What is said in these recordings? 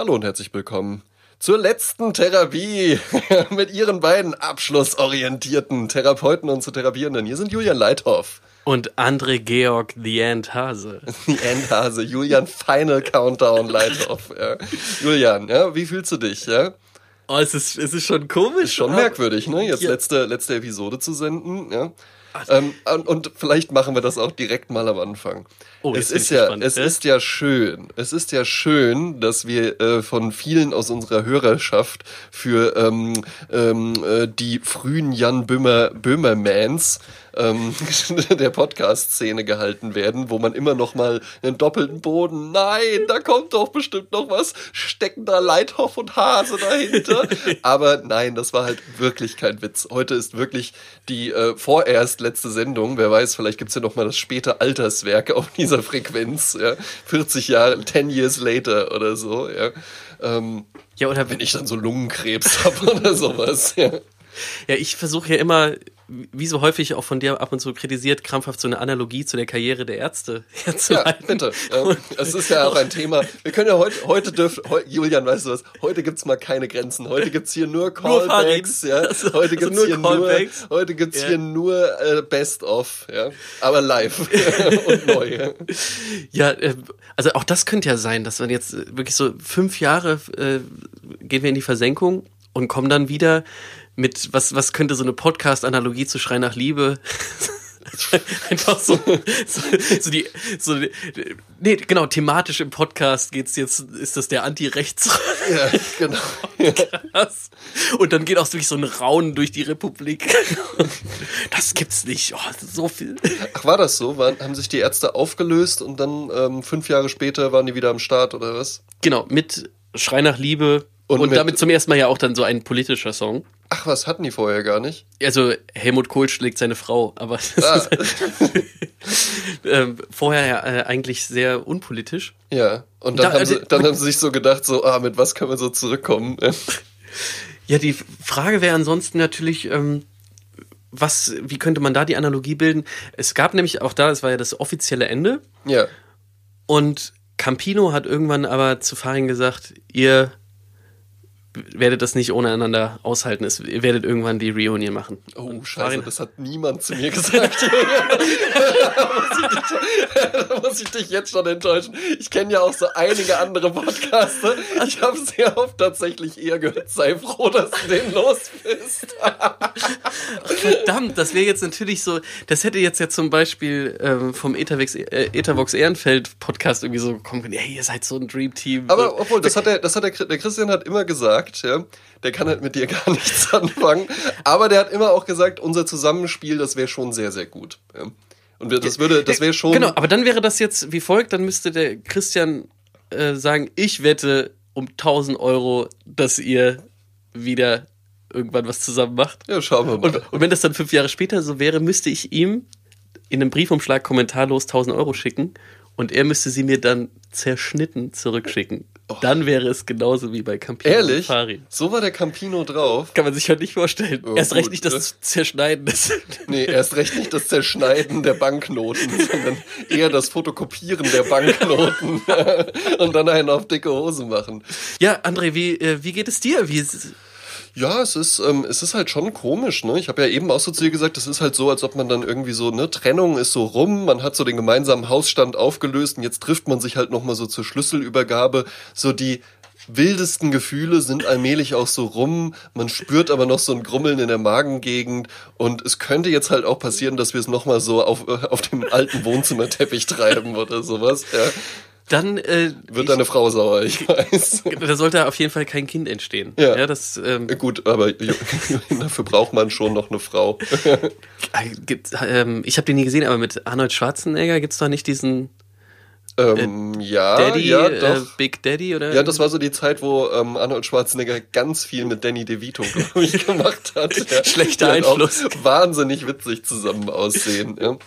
Hallo und herzlich willkommen zur letzten Therapie mit Ihren beiden abschlussorientierten Therapeuten und zu Therapierenden. Hier sind Julian Leithoff. Und André Georg The End Hase. The End Hase, Julian Final Countdown Leithoff. Ja. Julian, ja, wie fühlst du dich? Ja? Oh, es ist, es ist schon komisch. Ist schon merkwürdig, ne? Jetzt ja. letzte, letzte Episode zu senden, ja. Ähm, und vielleicht machen wir das auch direkt mal am Anfang. Oh, es ist ja, gespannt. es ist ja schön. Es ist ja schön, dass wir äh, von vielen aus unserer Hörerschaft für ähm, ähm, äh, die frühen Jan Böhmer Böhmermans ähm, der Podcast-Szene gehalten werden, wo man immer noch mal einen doppelten Boden, nein, da kommt doch bestimmt noch was, stecken da Leithoff und Hase dahinter. Aber nein, das war halt wirklich kein Witz. Heute ist wirklich die äh, vorerst letzte Sendung. Wer weiß, vielleicht gibt's ja noch mal das späte Alterswerk auf dieser Frequenz. Ja? 40 Jahre, 10 years later oder so. Ja, ähm, ja oder wenn ich dann so Lungenkrebs habe oder sowas. Ja. Ja, ich versuche ja immer wie so häufig auch von dir ab und zu kritisiert, krampfhaft so eine Analogie zu der Karriere der Ärzte herzuleiten. Ja, bitte. Ja, es ist ja auch ein Thema. Wir können ja heute, heute dürfen, heu, Julian, weißt du was, heute gibt's mal keine Grenzen. Heute gibt's hier nur Callbacks, ja. Also, heute gibt's also hier Callbacks. nur, heute gibt's ja. hier nur äh, Best of, ja. Aber live und neu. Ja. ja, äh, also auch das könnte ja sein, dass man jetzt wirklich so fünf Jahre äh, gehen wir in die Versenkung und kommen dann wieder mit, was, was könnte so eine Podcast-Analogie zu Schrei nach Liebe? Einfach so, so, so die, so, nee, genau, thematisch im Podcast geht's jetzt, ist das der Anti-Rechts. Ja, genau. Krass. Und dann geht auch wirklich so ein Raunen durch die Republik. Das gibt's nicht. Oh, so viel. Ach, war das so? Waren, haben sich die Ärzte aufgelöst und dann ähm, fünf Jahre später waren die wieder am Start oder was? Genau, mit Schrei nach Liebe und, und damit zum ersten Mal ja auch dann so ein politischer Song. Ach, was hatten die vorher gar nicht? Also Helmut Kohl schlägt seine Frau, aber ah. ähm, vorher ja äh, eigentlich sehr unpolitisch. Ja, und dann, da, haben, sie, äh, dann haben sie sich so gedacht, so, ah, mit was können wir so zurückkommen? ja, die Frage wäre ansonsten natürlich, ähm, was, wie könnte man da die Analogie bilden? Es gab nämlich auch da, es war ja das offizielle Ende. Ja. Und Campino hat irgendwann aber zu Farin gesagt, ihr werdet das nicht ohne einander aushalten. Es, ihr werdet irgendwann die Reunion machen. Oh, Und scheiße, Farin das hat niemand zu mir gesagt. da, muss ich dich jetzt schon enttäuschen. Ich kenne ja auch so einige andere Podcaster. Ich habe sehr oft tatsächlich eher gehört, sei froh, dass du den los bist. verdammt, das wäre jetzt natürlich so, das hätte jetzt ja zum Beispiel ähm, vom Ethervox, äh, Ethervox Ehrenfeld Podcast irgendwie so kommen können, hey, ihr seid so ein Dream Team. Aber obwohl, das hat der, das hat der, der Christian hat immer gesagt, gesagt, ja, der kann halt mit dir gar nichts anfangen. Aber der hat immer auch gesagt, unser Zusammenspiel, das wäre schon sehr, sehr gut. Ja. Und das würde, das wäre schon. Genau, aber dann wäre das jetzt wie folgt, dann müsste der Christian äh, sagen, ich wette um 1000 Euro, dass ihr wieder irgendwann was zusammen macht. Ja, schauen wir mal. Und, und wenn das dann fünf Jahre später so wäre, müsste ich ihm in einem Briefumschlag kommentarlos 1000 Euro schicken und er müsste sie mir dann zerschnitten zurückschicken. Oh. Dann wäre es genauso wie bei Campino Ehrlich? Fari. So war der Campino drauf. Kann man sich halt nicht vorstellen. Oh, erst gut. recht nicht das Zerschneiden des. Nee, erst recht nicht das Zerschneiden der Banknoten, sondern eher das Fotokopieren der Banknoten und dann einen auf dicke Hose machen. Ja, André, wie, äh, wie geht es dir? Wie ja, es ist, ähm, es ist halt schon komisch, ne? Ich habe ja eben auch so zu dir gesagt, es ist halt so, als ob man dann irgendwie so, ne, Trennung ist so rum, man hat so den gemeinsamen Hausstand aufgelöst und jetzt trifft man sich halt nochmal so zur Schlüsselübergabe. So die wildesten Gefühle sind allmählich auch so rum, man spürt aber noch so ein Grummeln in der Magengegend und es könnte jetzt halt auch passieren, dass wir es nochmal so auf, äh, auf dem alten Wohnzimmerteppich treiben oder sowas, ja dann äh, wird deine Frau sauer, ich weiß. Da sollte auf jeden Fall kein Kind entstehen. Ja, ja das ähm, gut, aber dafür braucht man schon noch eine Frau. ähm, ich habe den nie gesehen, aber mit Arnold Schwarzenegger gibt's doch nicht diesen ähm, äh, ja, Daddy, ja, äh, doch. Äh, Big Daddy oder? Ja, das war so die Zeit, wo ähm, Arnold Schwarzenegger ganz viel mit Danny DeVito, glaube ich, gemacht hat. Ja. Schlechter Einfluss. wahnsinnig witzig zusammen aussehen. Ja.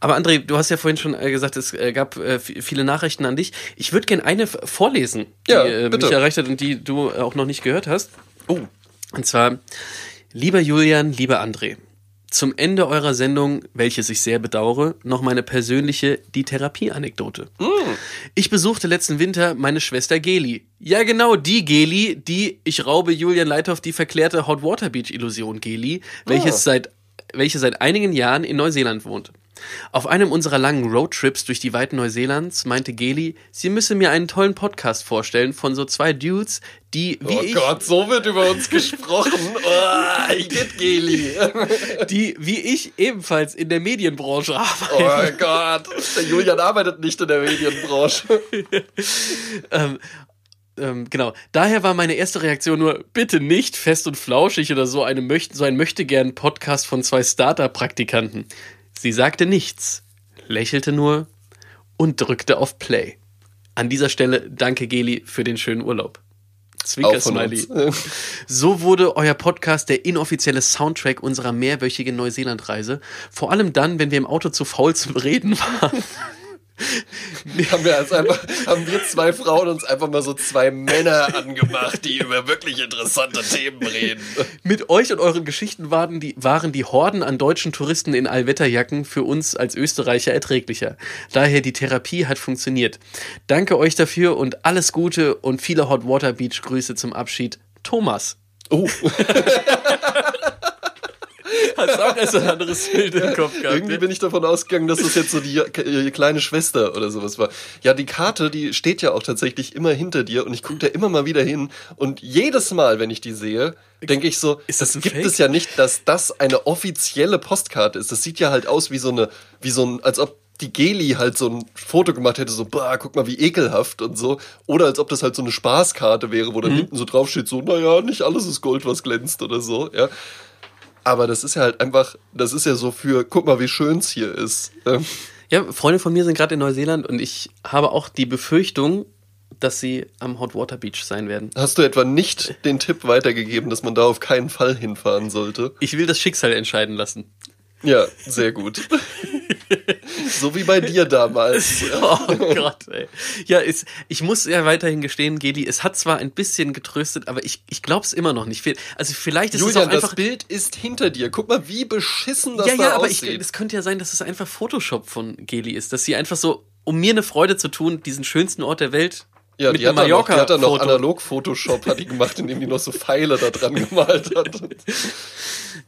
Aber André, du hast ja vorhin schon äh, gesagt, es äh, gab äh, viele Nachrichten an dich. Ich würde gerne eine vorlesen, die ja, mich erreicht hat und die du auch noch nicht gehört hast. Oh. Und zwar, lieber Julian, lieber André. zum Ende eurer Sendung, welches ich sehr bedauere, noch meine persönliche Die Therapie-Anekdote. Mm. Ich besuchte letzten Winter meine Schwester Geli. Ja, genau, die Geli, die ich raube Julian Leithoff die verklärte Hot Water Beach Illusion Geli, welches oh. seit, welche seit einigen Jahren in Neuseeland wohnt. Auf einem unserer langen Roadtrips durch die Weiten Neuseelands meinte Geli, sie müsse mir einen tollen Podcast vorstellen von so zwei Dudes, die wie oh ich. Oh Gott, so wird über uns gesprochen. Oh, ich get Geli. die wie ich ebenfalls in der Medienbranche arbeiten. Oh Gott, der Julian arbeitet nicht in der Medienbranche. ähm, ähm, genau. Daher war meine erste Reaktion nur, bitte nicht fest und flauschig oder so, eine möchte, so ein möchte gern Podcast von zwei Startup-Praktikanten. Sie sagte nichts, lächelte nur und drückte auf Play. An dieser Stelle danke Geli für den schönen Urlaub. Zwinker-Smiley. So wurde euer Podcast der inoffizielle Soundtrack unserer mehrwöchigen Neuseeland-Reise. Vor allem dann, wenn wir im Auto zu faul zum Reden waren. Haben wir einfach, haben wir zwei Frauen uns einfach mal so zwei Männer angemacht, die über wirklich interessante Themen reden. Mit euch und euren Geschichten waren die, waren die Horden an deutschen Touristen in Allwetterjacken für uns als Österreicher erträglicher. Daher die Therapie hat funktioniert. Danke euch dafür und alles Gute und viele Hot Water Beach Grüße zum Abschied. Thomas. Oh. Hast auch erst ein anderes Bild im Kopf gehabt. Irgendwie bin ich davon ausgegangen, dass das jetzt so die, die kleine Schwester oder sowas war. Ja, die Karte, die steht ja auch tatsächlich immer hinter dir und ich gucke da immer mal wieder hin und jedes Mal, wenn ich die sehe, denke ich so, ist das, das gibt Fake? es ja nicht, dass das eine offizielle Postkarte ist. Das sieht ja halt aus wie so eine, wie so ein, als ob die Geli halt so ein Foto gemacht hätte, so, bah, guck mal, wie ekelhaft und so. Oder als ob das halt so eine Spaßkarte wäre, wo dann mhm. hinten so draufsteht, so, naja, nicht alles ist Gold, was glänzt oder so, ja. Aber das ist ja halt einfach, das ist ja so für, guck mal, wie schön es hier ist. Ja, Freunde von mir sind gerade in Neuseeland und ich habe auch die Befürchtung, dass sie am Hot Water Beach sein werden. Hast du etwa nicht den Tipp weitergegeben, dass man da auf keinen Fall hinfahren sollte? Ich will das Schicksal entscheiden lassen. Ja, sehr gut. so wie bei dir damals. oh Gott, ey. Ja, ist, ich muss ja weiterhin gestehen, Geli, es hat zwar ein bisschen getröstet, aber ich, ich glaube es immer noch nicht. Also vielleicht ist Julian, es auch einfach... das Bild ist hinter dir. Guck mal, wie beschissen das ja, da ja, aber aussieht. es könnte ja sein, dass es einfach Photoshop von Geli ist. Dass sie einfach so, um mir eine Freude zu tun, diesen schönsten Ort der Welt ja, mit die, hat noch, die hat dann noch analog Photoshop hat die gemacht, indem die noch so Pfeile da dran gemalt hat.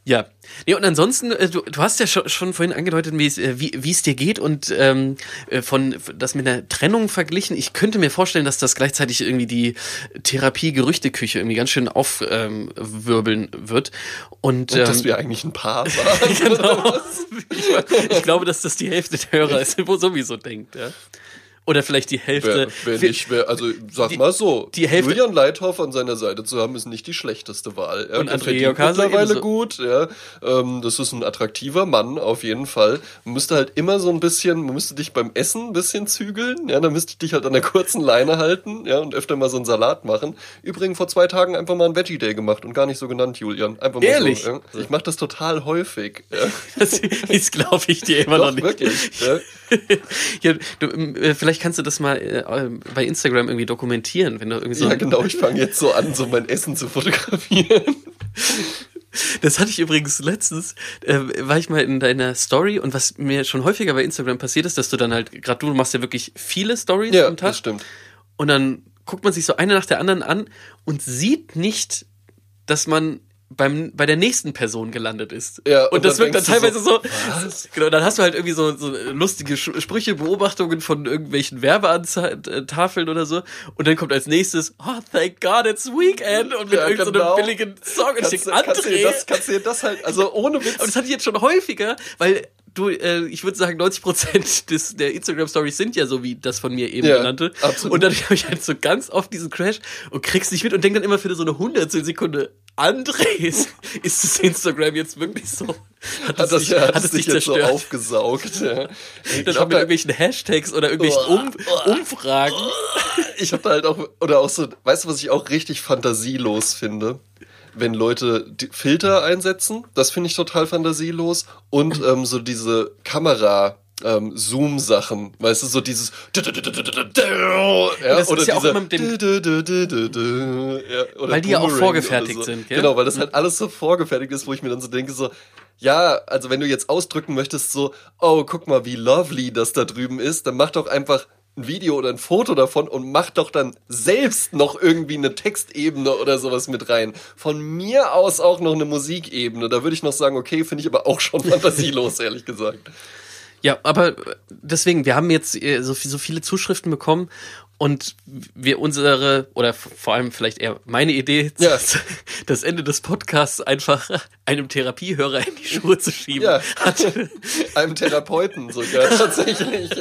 Ja. Nee, und ansonsten, äh, du, du hast ja schon, schon vorhin angedeutet, wie es, äh, wie, es dir geht und ähm, äh, von das mit einer Trennung verglichen. Ich könnte mir vorstellen, dass das gleichzeitig irgendwie die Therapie-Gerüchteküche irgendwie ganz schön aufwirbeln ähm, wird. Und, und ähm, dass wir eigentlich ein Paar waren. genau. ich, ich, glaube, dass das die Hälfte der Hörer ist, wo sowieso denkt. Ja. Oder vielleicht die Hälfte. Wer, wer nicht, wer, also sag die, mal so, die Hälfte, Julian Leithoff an seiner Seite zu haben, ist nicht die schlechteste Wahl. Ja, und André Jokase mittlerweile ebenso. gut, ja. Ähm, das ist ein attraktiver Mann, auf jeden Fall. Man müsste halt immer so ein bisschen, man müsste dich beim Essen ein bisschen zügeln, ja, dann müsste ich dich halt an der kurzen Leine halten, ja, und öfter mal so einen Salat machen. Übrigens vor zwei Tagen einfach mal ein Veggie Day gemacht und gar nicht so genannt, Julian. Einfach mal Ehrlich? so. Ja. Ich mache das total häufig. Ja. Das, das glaube ich dir immer Doch, noch nicht. Wirklich, ja. ja, du, äh, vielleicht kannst du das mal äh, bei Instagram irgendwie dokumentieren, wenn du irgendwie so. Ja, genau, ich fange jetzt so an, so mein Essen zu fotografieren. Das hatte ich übrigens letztens, äh, war ich mal in deiner Story und was mir schon häufiger bei Instagram passiert ist, dass du dann halt, gerade du machst ja wirklich viele Stories ja, am Tag. Das stimmt. Und dann guckt man sich so eine nach der anderen an und sieht nicht, dass man beim, bei der nächsten Person gelandet ist. Ja, und, und das wirkt dann teilweise so, so genau, dann hast du halt irgendwie so, so lustige Sprüche, Beobachtungen von irgendwelchen Werbeantafeln oder so. Und dann kommt als nächstes, oh, thank God it's Weekend und mit ja, irgendeinem genau. so billigen Song. Und kannst, ich denke, kannst, du dir das, kannst du dir das halt, also ohne Witz. Und das hatte ich jetzt schon häufiger, weil du, äh, ich würde sagen, 90 Prozent des, der Instagram-Stories sind ja so wie das von mir eben ja, genannte. Absolut. Und dann habe ich halt so ganz oft diesen Crash und kriegst nicht mit und denk dann immer für so eine hundertstel Sekunde, Andres, ist das Instagram jetzt wirklich so? Hat, hat das, dich, hat, hat es dich jetzt so aufgesaugt? Ja. dann auch mit irgendwelchen Hashtags oder irgendwelchen um, Umfragen. Ich habe da halt auch, oder auch so, weißt du, was ich auch richtig fantasielos finde? Wenn Leute Filter einsetzen, das finde ich total fantasielos. Und ähm, so diese Kamera. ähm, Zoom-Sachen, weißt du, so dieses ja, das oder ist ja auch immer mit dem ja, Weil die ja auch vorgefertigt so. sind, gell? Genau, weil das halt alles so vorgefertigt ist, wo ich mir dann so denke, so, ja, also wenn du jetzt ausdrücken möchtest, so, oh, guck mal, wie lovely das da drüben ist, dann mach doch einfach ein Video oder ein Foto davon und mach doch dann selbst noch irgendwie eine Textebene oder sowas mit rein. Von mir aus auch noch eine Musikebene. Da würde ich noch sagen, okay, finde ich aber auch schon fantasielos, ehrlich gesagt. Ja, aber deswegen, wir haben jetzt äh, so viele Zuschriften bekommen und wir unsere, oder vor allem vielleicht eher meine Idee, ja. das Ende des Podcasts einfach einem Therapiehörer in die Schuhe zu schieben. Ja, hat, einem Therapeuten sogar tatsächlich.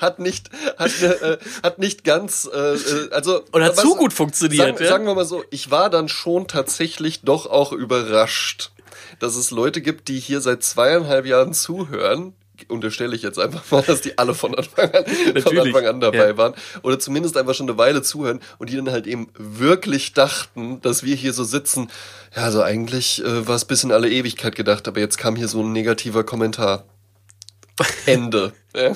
Hat nicht, hat, äh, hat nicht ganz, äh, äh also. Oder hat zu gut funktioniert. Sagen, ja? sagen wir mal so, ich war dann schon tatsächlich doch auch überrascht dass es Leute gibt, die hier seit zweieinhalb Jahren zuhören unterstelle ich jetzt einfach mal, dass die alle von Anfang an, von Anfang an dabei ja. waren. Oder zumindest einfach schon eine Weile zuhören und die dann halt eben wirklich dachten, dass wir hier so sitzen. Ja, also eigentlich äh, war es bis in alle Ewigkeit gedacht, aber jetzt kam hier so ein negativer Kommentar. Ende. ja.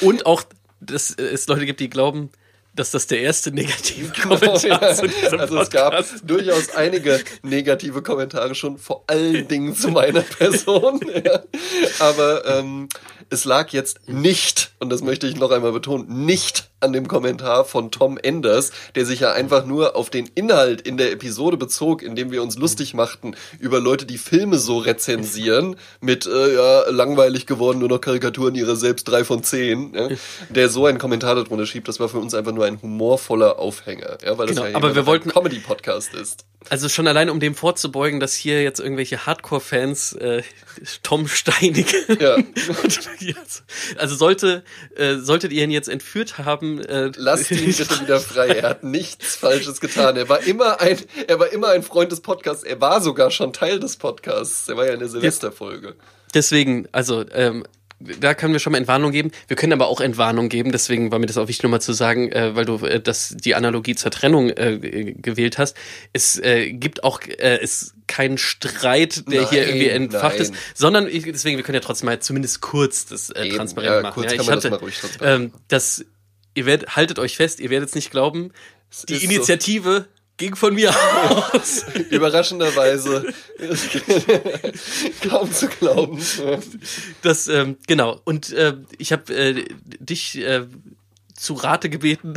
Und auch, dass es Leute gibt, die glauben, dass das der erste negative Kommentar zu diesem Also es gab durchaus einige negative Kommentare schon, vor allen Dingen zu meiner Person. ja. Aber ähm, es lag jetzt nicht, und das möchte ich noch einmal betonen, nicht an dem Kommentar von Tom Enders, der sich ja einfach nur auf den Inhalt in der Episode bezog, in dem wir uns lustig machten über Leute, die Filme so rezensieren, mit äh, ja, langweilig geworden, nur noch Karikaturen ihrer selbst drei von zehn, ja, der so einen Kommentar darunter schiebt, das war für uns einfach nur ein humorvoller Aufhänger, ja, weil das genau, ja aber wir wollten, ein Comedy-Podcast ist. Also schon allein, um dem vorzubeugen, dass hier jetzt irgendwelche Hardcore-Fans äh, Tom Steinig. Ja. also sollte, äh, solltet ihr ihn jetzt entführt haben. Äh, Lasst ihn bitte wieder frei. Er hat nichts Falsches getan. Er war immer ein, er war immer ein Freund des Podcasts. Er war sogar schon Teil des Podcasts. Er war ja in der Silvesterfolge. Deswegen, also ähm, da können wir schon mal Entwarnung geben. Wir können aber auch Entwarnung geben, deswegen war mir das auch wichtig, nochmal zu sagen, äh, weil du äh, das, die Analogie zur Trennung äh, gewählt hast. Es äh, gibt auch äh, es keinen Streit, der nein, hier irgendwie entfacht nein. ist, sondern ich, deswegen, wir können ja trotzdem mal zumindest kurz das äh, transparent ja, machen. Ja, ich hatte, das, ähm, das ihr werdet, haltet euch fest, ihr werdet es nicht glauben, die Initiative so ging von mir aus. Überraschenderweise. Kaum zu glauben. Das, ähm, genau. Und äh, ich habe äh, dich äh, zu Rate gebeten.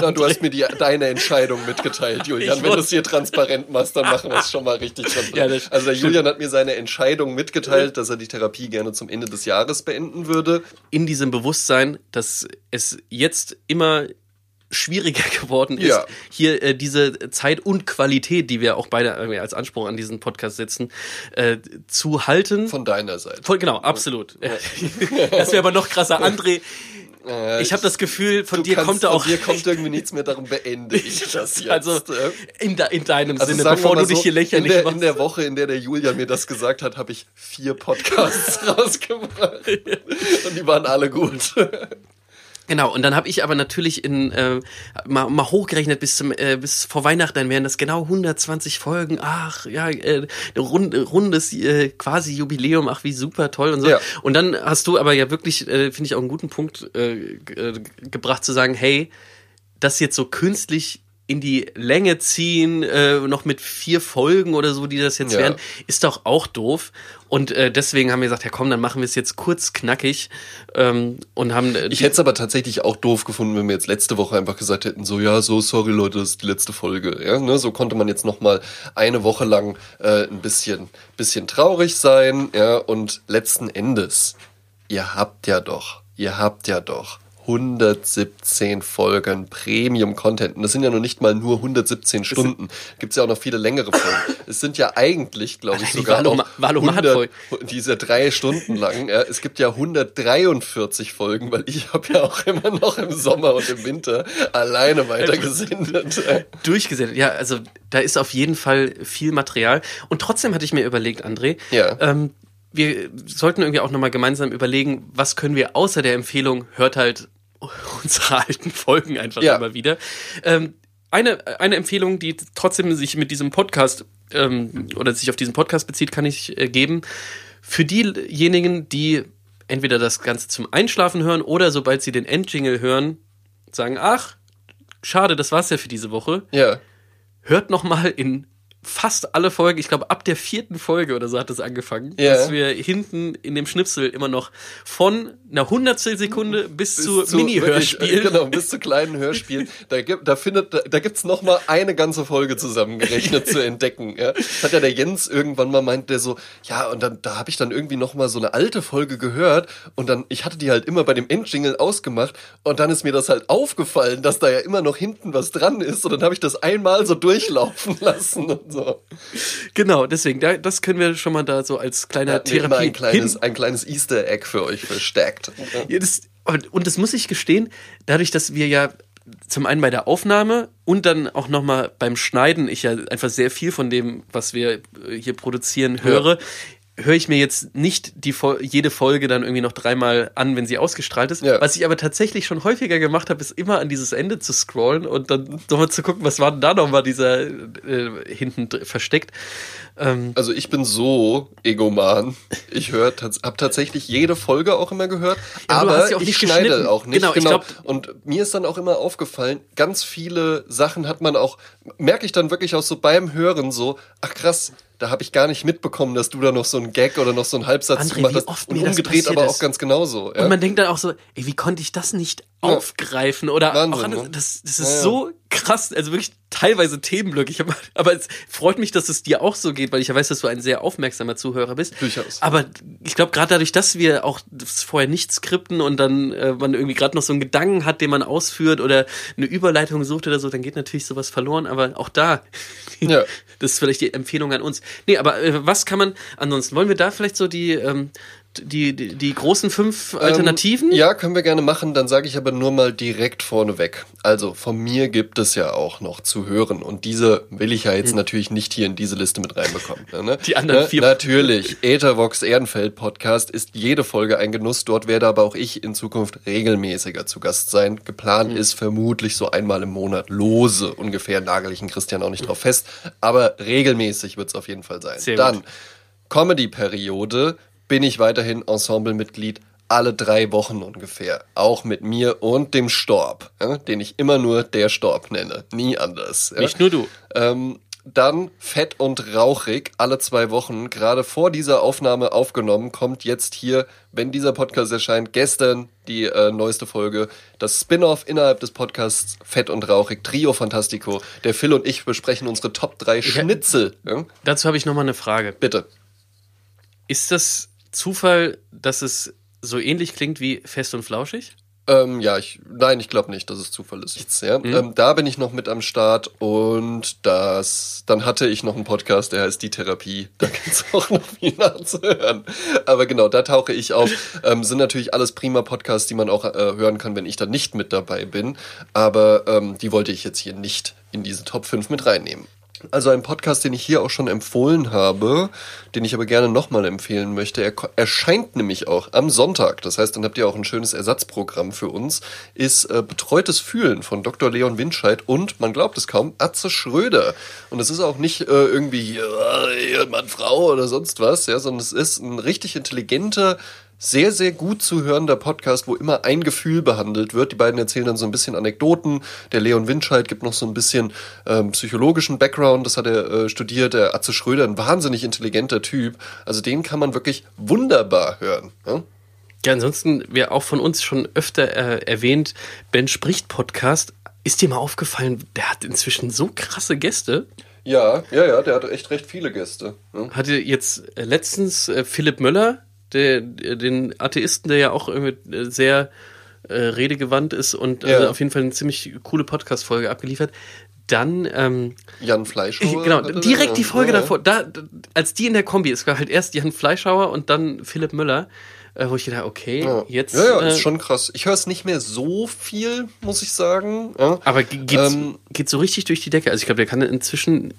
Ja, du hast mir die, deine Entscheidung mitgeteilt, Julian. Ich Wenn du es hier transparent machst, dann machen wir es schon mal richtig Ja, also der Julian hat mir seine Entscheidung mitgeteilt, dass er die Therapie gerne zum Ende des Jahres beenden würde. In diesem Bewusstsein, dass es jetzt immer schwieriger geworden ist, ja. hier äh, diese Zeit und Qualität, die wir auch beide äh, als Anspruch an diesen Podcast setzen, äh, zu halten. Von deiner Seite. Von, genau, absolut. Ja. das wäre aber noch krasser. André, äh, ich habe das Gefühl, von dir kommt da auch. Von dir kommt irgendwie nichts mehr, darum beende ich das jetzt. Also in, de, in deinem also Sinne, bevor du dich hier lächerlich in der, machst. In der Woche, in der der Julia mir das gesagt hat, habe ich vier Podcasts rausgebracht. Und die waren alle gut. Genau, und dann habe ich aber natürlich in äh, mal, mal hochgerechnet bis zum äh, bis vor Weihnachten dann wären das genau 120 Folgen. Ach, ja, äh, rund, rundes äh, quasi Jubiläum, ach wie super toll und so. Ja. Und dann hast du aber ja wirklich äh, finde ich auch einen guten Punkt äh, äh, gebracht zu sagen, hey, das jetzt so künstlich in die Länge ziehen, äh, noch mit vier Folgen oder so, die das jetzt ja. wären, ist doch auch doof. Und äh, deswegen haben wir gesagt, ja komm, dann machen wir es jetzt kurz knackig ähm, und haben. Äh, ich hätte es aber tatsächlich auch doof gefunden, wenn wir jetzt letzte Woche einfach gesagt hätten, so ja, so sorry Leute, das ist die letzte Folge. Ja, ne? So konnte man jetzt noch mal eine Woche lang äh, ein bisschen, bisschen traurig sein. Ja, und letzten Endes, ihr habt ja doch, ihr habt ja doch 117 Folgen Premium-Content. Und das sind ja noch nicht mal nur 117 Stunden. Gibt es ja auch noch viele längere Folgen. es sind ja eigentlich, glaube ich, sogar noch 100, diese drei Stunden lang. Ja, es gibt ja 143 Folgen, weil ich habe ja auch immer noch im Sommer und im Winter alleine weitergesendet. Durchgesendet, ja. Also da ist auf jeden Fall viel Material. Und trotzdem hatte ich mir überlegt, André, ja. ähm, wir sollten irgendwie auch nochmal gemeinsam überlegen, was können wir außer der Empfehlung, hört halt unsere alten Folgen einfach ja. immer wieder. Ähm, eine, eine Empfehlung, die trotzdem sich mit diesem Podcast ähm, oder sich auf diesen Podcast bezieht, kann ich äh, geben. Für diejenigen, die entweder das Ganze zum Einschlafen hören oder sobald sie den Endjingle hören, sagen, ach, schade, das war's ja für diese Woche. Ja. Hört noch mal in fast alle Folgen, ich glaube ab der vierten Folge oder so hat es angefangen, yeah. dass wir hinten in dem Schnipsel immer noch von einer Hundertstel Sekunde bis, bis zu, zu Mini-Hörspielen. Genau, bis zu kleinen Hörspielen. Da gibt, da findet, da, da gibt's noch mal eine ganze Folge zusammengerechnet zu entdecken. Ja. Das hat ja der Jens irgendwann mal meint, der so, ja, und dann, da habe ich dann irgendwie noch mal so eine alte Folge gehört und dann, ich hatte die halt immer bei dem Endjingle ausgemacht und dann ist mir das halt aufgefallen, dass da ja immer noch hinten was dran ist und dann habe ich das einmal so durchlaufen lassen und so. Genau, deswegen, das können wir schon mal da so als kleiner ja, Therapie. Ein kleines, ein kleines Easter Egg für euch versteckt. Ja, das, und das muss ich gestehen, dadurch, dass wir ja zum einen bei der Aufnahme und dann auch nochmal beim Schneiden, ich ja einfach sehr viel von dem, was wir hier produzieren, höre, ja höre ich mir jetzt nicht die jede Folge dann irgendwie noch dreimal an, wenn sie ausgestrahlt ist. Ja. Was ich aber tatsächlich schon häufiger gemacht habe, ist immer an dieses Ende zu scrollen und dann nochmal zu gucken, was war denn da nochmal dieser äh, hinten versteckt. Ähm, also ich bin so egoman. Ich höre, habe tatsächlich jede Folge auch immer gehört, ja, aber ich schneide auch nicht. Genau, genau. Glaub, und mir ist dann auch immer aufgefallen, ganz viele Sachen hat man auch, merke ich dann wirklich auch so beim Hören so, ach krass, da habe ich gar nicht mitbekommen, dass du da noch so einen Gag oder noch so einen Halbsatz André, gemacht hast. Und umgedreht aber auch ganz genauso. Ja? Und man denkt dann auch so, ey, wie konnte ich das nicht aufgreifen? Oder Wahnsinn, auch anders, ne? das, das ist ja, so krass, also wirklich teilweise Themenblöcke. Ich hab, aber es freut mich, dass es dir auch so geht, weil ich ja weiß, dass du ein sehr aufmerksamer Zuhörer bist. Durchaus. Aber ich glaube, gerade dadurch, dass wir auch vorher nicht skripten und dann äh, man irgendwie gerade noch so einen Gedanken hat, den man ausführt oder eine Überleitung sucht oder so, dann geht natürlich sowas verloren. Aber auch da, ja. das ist vielleicht die Empfehlung an uns. Nee, aber äh, was kann man ansonsten? Wollen wir da vielleicht so die ähm, die, die, die großen fünf Alternativen? Ähm, ja, können wir gerne machen. Dann sage ich aber nur mal direkt vorneweg. Also von mir gibt es ja auch noch zu hören. Und diese will ich ja jetzt hm. natürlich nicht hier in diese Liste mit reinbekommen. Ne? Die anderen ne? vier. Natürlich. Ethervox Ehrenfeld Podcast ist jede Folge ein Genuss. Dort werde aber auch ich in Zukunft regelmäßiger zu Gast sein. Geplant hm. ist vermutlich so einmal im Monat lose. Ungefähr nagel ich den Christian auch nicht drauf fest. Aber regelmäßig wird es auf jeden Fall sein. Sehr Dann Comedy-Periode bin ich weiterhin Ensemblemitglied alle drei Wochen ungefähr. Auch mit mir und dem Storb, ja, den ich immer nur der Storb nenne. Nie anders. Ja. Nicht nur du. Ähm, dann fett und rauchig alle zwei Wochen. Gerade vor dieser Aufnahme aufgenommen kommt jetzt hier, wenn dieser Podcast erscheint, gestern die äh, neueste Folge, das Spin-off innerhalb des Podcasts Fett und rauchig Trio Fantastico. Der Phil und ich besprechen unsere Top 3 Schnitzel. Ja? Dazu habe ich noch mal eine Frage. Bitte. Ist das Zufall, dass es so ähnlich klingt wie fest und flauschig? Ähm, ja, ich, nein, ich glaube nicht, dass es Zufall ist. Jetzt, ja. Mhm. Ähm, da bin ich noch mit am Start und das, dann hatte ich noch einen Podcast, der heißt Die Therapie. Da gibt es auch noch viel nachzuhören. Aber genau, da tauche ich auf. Ähm, sind natürlich alles prima Podcasts, die man auch äh, hören kann, wenn ich da nicht mit dabei bin. Aber ähm, die wollte ich jetzt hier nicht in diese Top 5 mit reinnehmen. Also ein Podcast, den ich hier auch schon empfohlen habe, den ich aber gerne nochmal empfehlen möchte. Er erscheint nämlich auch am Sonntag. Das heißt, dann habt ihr auch ein schönes Ersatzprogramm für uns. Ist äh, Betreutes Fühlen von Dr. Leon Winscheid und, man glaubt es kaum, Atze Schröder. Und es ist auch nicht äh, irgendwie äh, Mann, Frau oder sonst was, ja, sondern es ist ein richtig intelligenter, sehr, sehr gut zu hörender Podcast, wo immer ein Gefühl behandelt wird. Die beiden erzählen dann so ein bisschen Anekdoten. Der Leon Winscheid gibt noch so ein bisschen ähm, psychologischen Background. Das hat er äh, studiert. Der Atze Schröder, ein wahnsinnig intelligenter Typ. Also den kann man wirklich wunderbar hören. Ja? Ja, ansonsten, wer auch von uns schon öfter äh, erwähnt, Ben spricht Podcast. Ist dir mal aufgefallen, der hat inzwischen so krasse Gäste. Ja, ja, ja, der hat echt recht viele Gäste. Ja. Hatte jetzt äh, letztens äh, Philipp Möller der, den Atheisten, der ja auch irgendwie äh, sehr äh, redegewandt ist und ja. also auf jeden Fall eine ziemlich coole Podcast-Folge abgeliefert. Dann ähm, Jan Fleischhauer. Genau, direkt die Folge ja. davor. Da, als die in der Kombi, es war halt erst Jan Fleischhauer und dann Philipp Müller, äh, wo ich gedacht, okay, ja. jetzt. Ja, ja, ist äh, schon krass. Ich höre es nicht mehr so viel, muss ich sagen. Ja. Aber geht ähm, so richtig durch die Decke. Also ich glaube, der kann inzwischen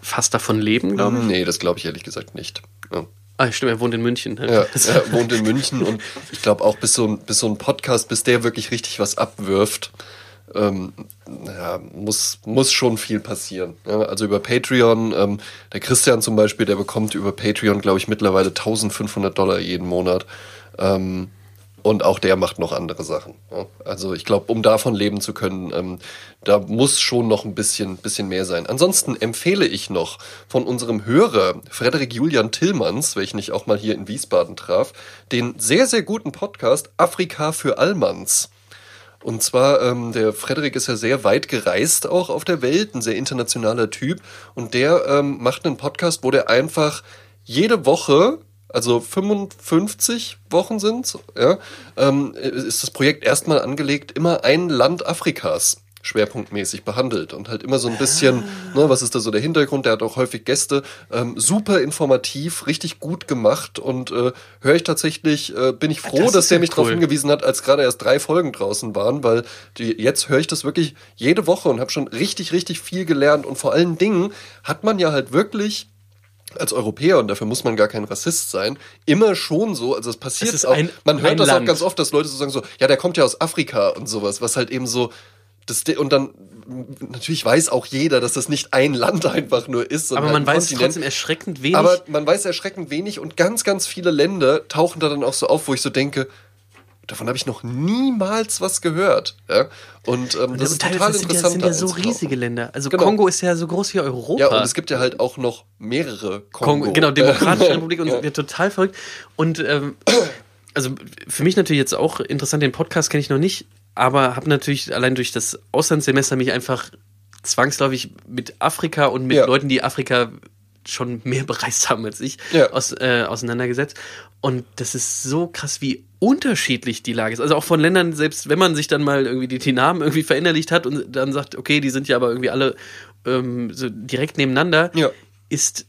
fast davon leben, glaube ich. Nee, das glaube ich ehrlich gesagt nicht. Ja. Ah, stimmt, er wohnt in München. Ja, er wohnt in München und ich glaube auch bis so, ein, bis so ein Podcast, bis der wirklich richtig was abwirft, ähm, ja, muss, muss schon viel passieren. Ja, also über Patreon, ähm, der Christian zum Beispiel, der bekommt über Patreon, glaube ich, mittlerweile 1500 Dollar jeden Monat. Ähm, und auch der macht noch andere Sachen. Also ich glaube, um davon leben zu können, ähm, da muss schon noch ein bisschen, bisschen mehr sein. Ansonsten empfehle ich noch von unserem Hörer Frederik Julian Tillmanns, welchen ich auch mal hier in Wiesbaden traf, den sehr, sehr guten Podcast Afrika für Allmanns. Und zwar, ähm, der Frederik ist ja sehr weit gereist auch auf der Welt, ein sehr internationaler Typ. Und der ähm, macht einen Podcast, wo der einfach jede Woche also 55 Wochen sind ja, ähm, ist das Projekt erstmal angelegt, immer ein Land Afrikas schwerpunktmäßig behandelt und halt immer so ein bisschen, ah. ne, was ist da so der Hintergrund, der hat auch häufig Gäste, ähm, super informativ, richtig gut gemacht und äh, höre ich tatsächlich, äh, bin ich froh, das dass der mich cool. darauf hingewiesen hat, als gerade erst drei Folgen draußen waren, weil die, jetzt höre ich das wirklich jede Woche und habe schon richtig, richtig viel gelernt und vor allen Dingen hat man ja halt wirklich als Europäer, und dafür muss man gar kein Rassist sein, immer schon so, also es passiert es auch, ein, man hört das Land. auch ganz oft, dass Leute so sagen so, ja, der kommt ja aus Afrika und sowas, was halt eben so, das, und dann, natürlich weiß auch jeder, dass das nicht ein Land einfach nur ist. Aber man weiß Kontinent. trotzdem erschreckend wenig. Aber man weiß erschreckend wenig und ganz, ganz viele Länder tauchen da dann auch so auf, wo ich so denke, davon habe ich noch niemals was gehört. Ja? Und ähm, das und ist total sind interessant. Das sind ja so riesige Länder. Also genau. Kongo ist ja so groß wie Europa. Ja, und es gibt ja halt auch noch mehrere Kongo. Kongo genau, Demokratische Republik und ja. total verrückt. Und ähm, also für mich natürlich jetzt auch interessant, den Podcast kenne ich noch nicht, aber habe natürlich allein durch das Auslandssemester mich einfach zwangsläufig mit Afrika und mit ja. Leuten, die Afrika schon mehr bereist haben als ich, ja. aus, äh, auseinandergesetzt. Und das ist so krass, wie unterschiedlich die Lage ist. Also auch von Ländern, selbst wenn man sich dann mal irgendwie die, die Namen irgendwie verinnerlicht hat und dann sagt, okay, die sind ja aber irgendwie alle ähm, so direkt nebeneinander, ja. ist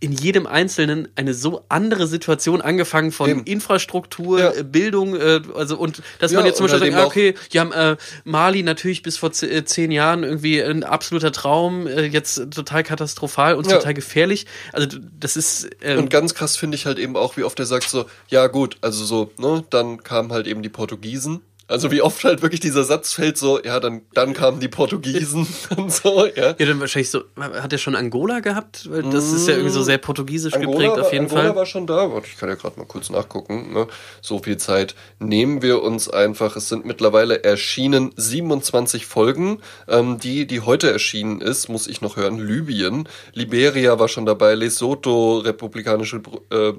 in jedem Einzelnen eine so andere Situation, angefangen von Eben. Infrastruktur, ja. Äh, Bildung, äh, also und dass ja, man jetzt zum Beispiel sagt, okay, haben äh, Mali natürlich bis vor äh, zehn Jahren irgendwie ein absoluter Traum, äh, jetzt total katastrophal und ja. total gefährlich. Also das ist ähm, und ganz krass finde ich halt eben auch, wie oft er sagt so, ja gut, also so, ne, dann kamen halt eben die Portugiesen also wie oft halt wirklich dieser Satz fällt so, ja, dann, dann kamen die Portugiesen und so, ja. Ja, dann wahrscheinlich so, hat er schon Angola gehabt? Weil das ist ja irgendwie so sehr portugiesisch Angola geprägt auf jeden Angola Fall. Angola war schon da, warte, ich kann ja gerade mal kurz nachgucken. Ne? So viel Zeit nehmen wir uns einfach. Es sind mittlerweile erschienen 27 Folgen. Ähm, die, die heute erschienen ist, muss ich noch hören, Libyen. Liberia war schon dabei, Lesotho, Republikanische äh,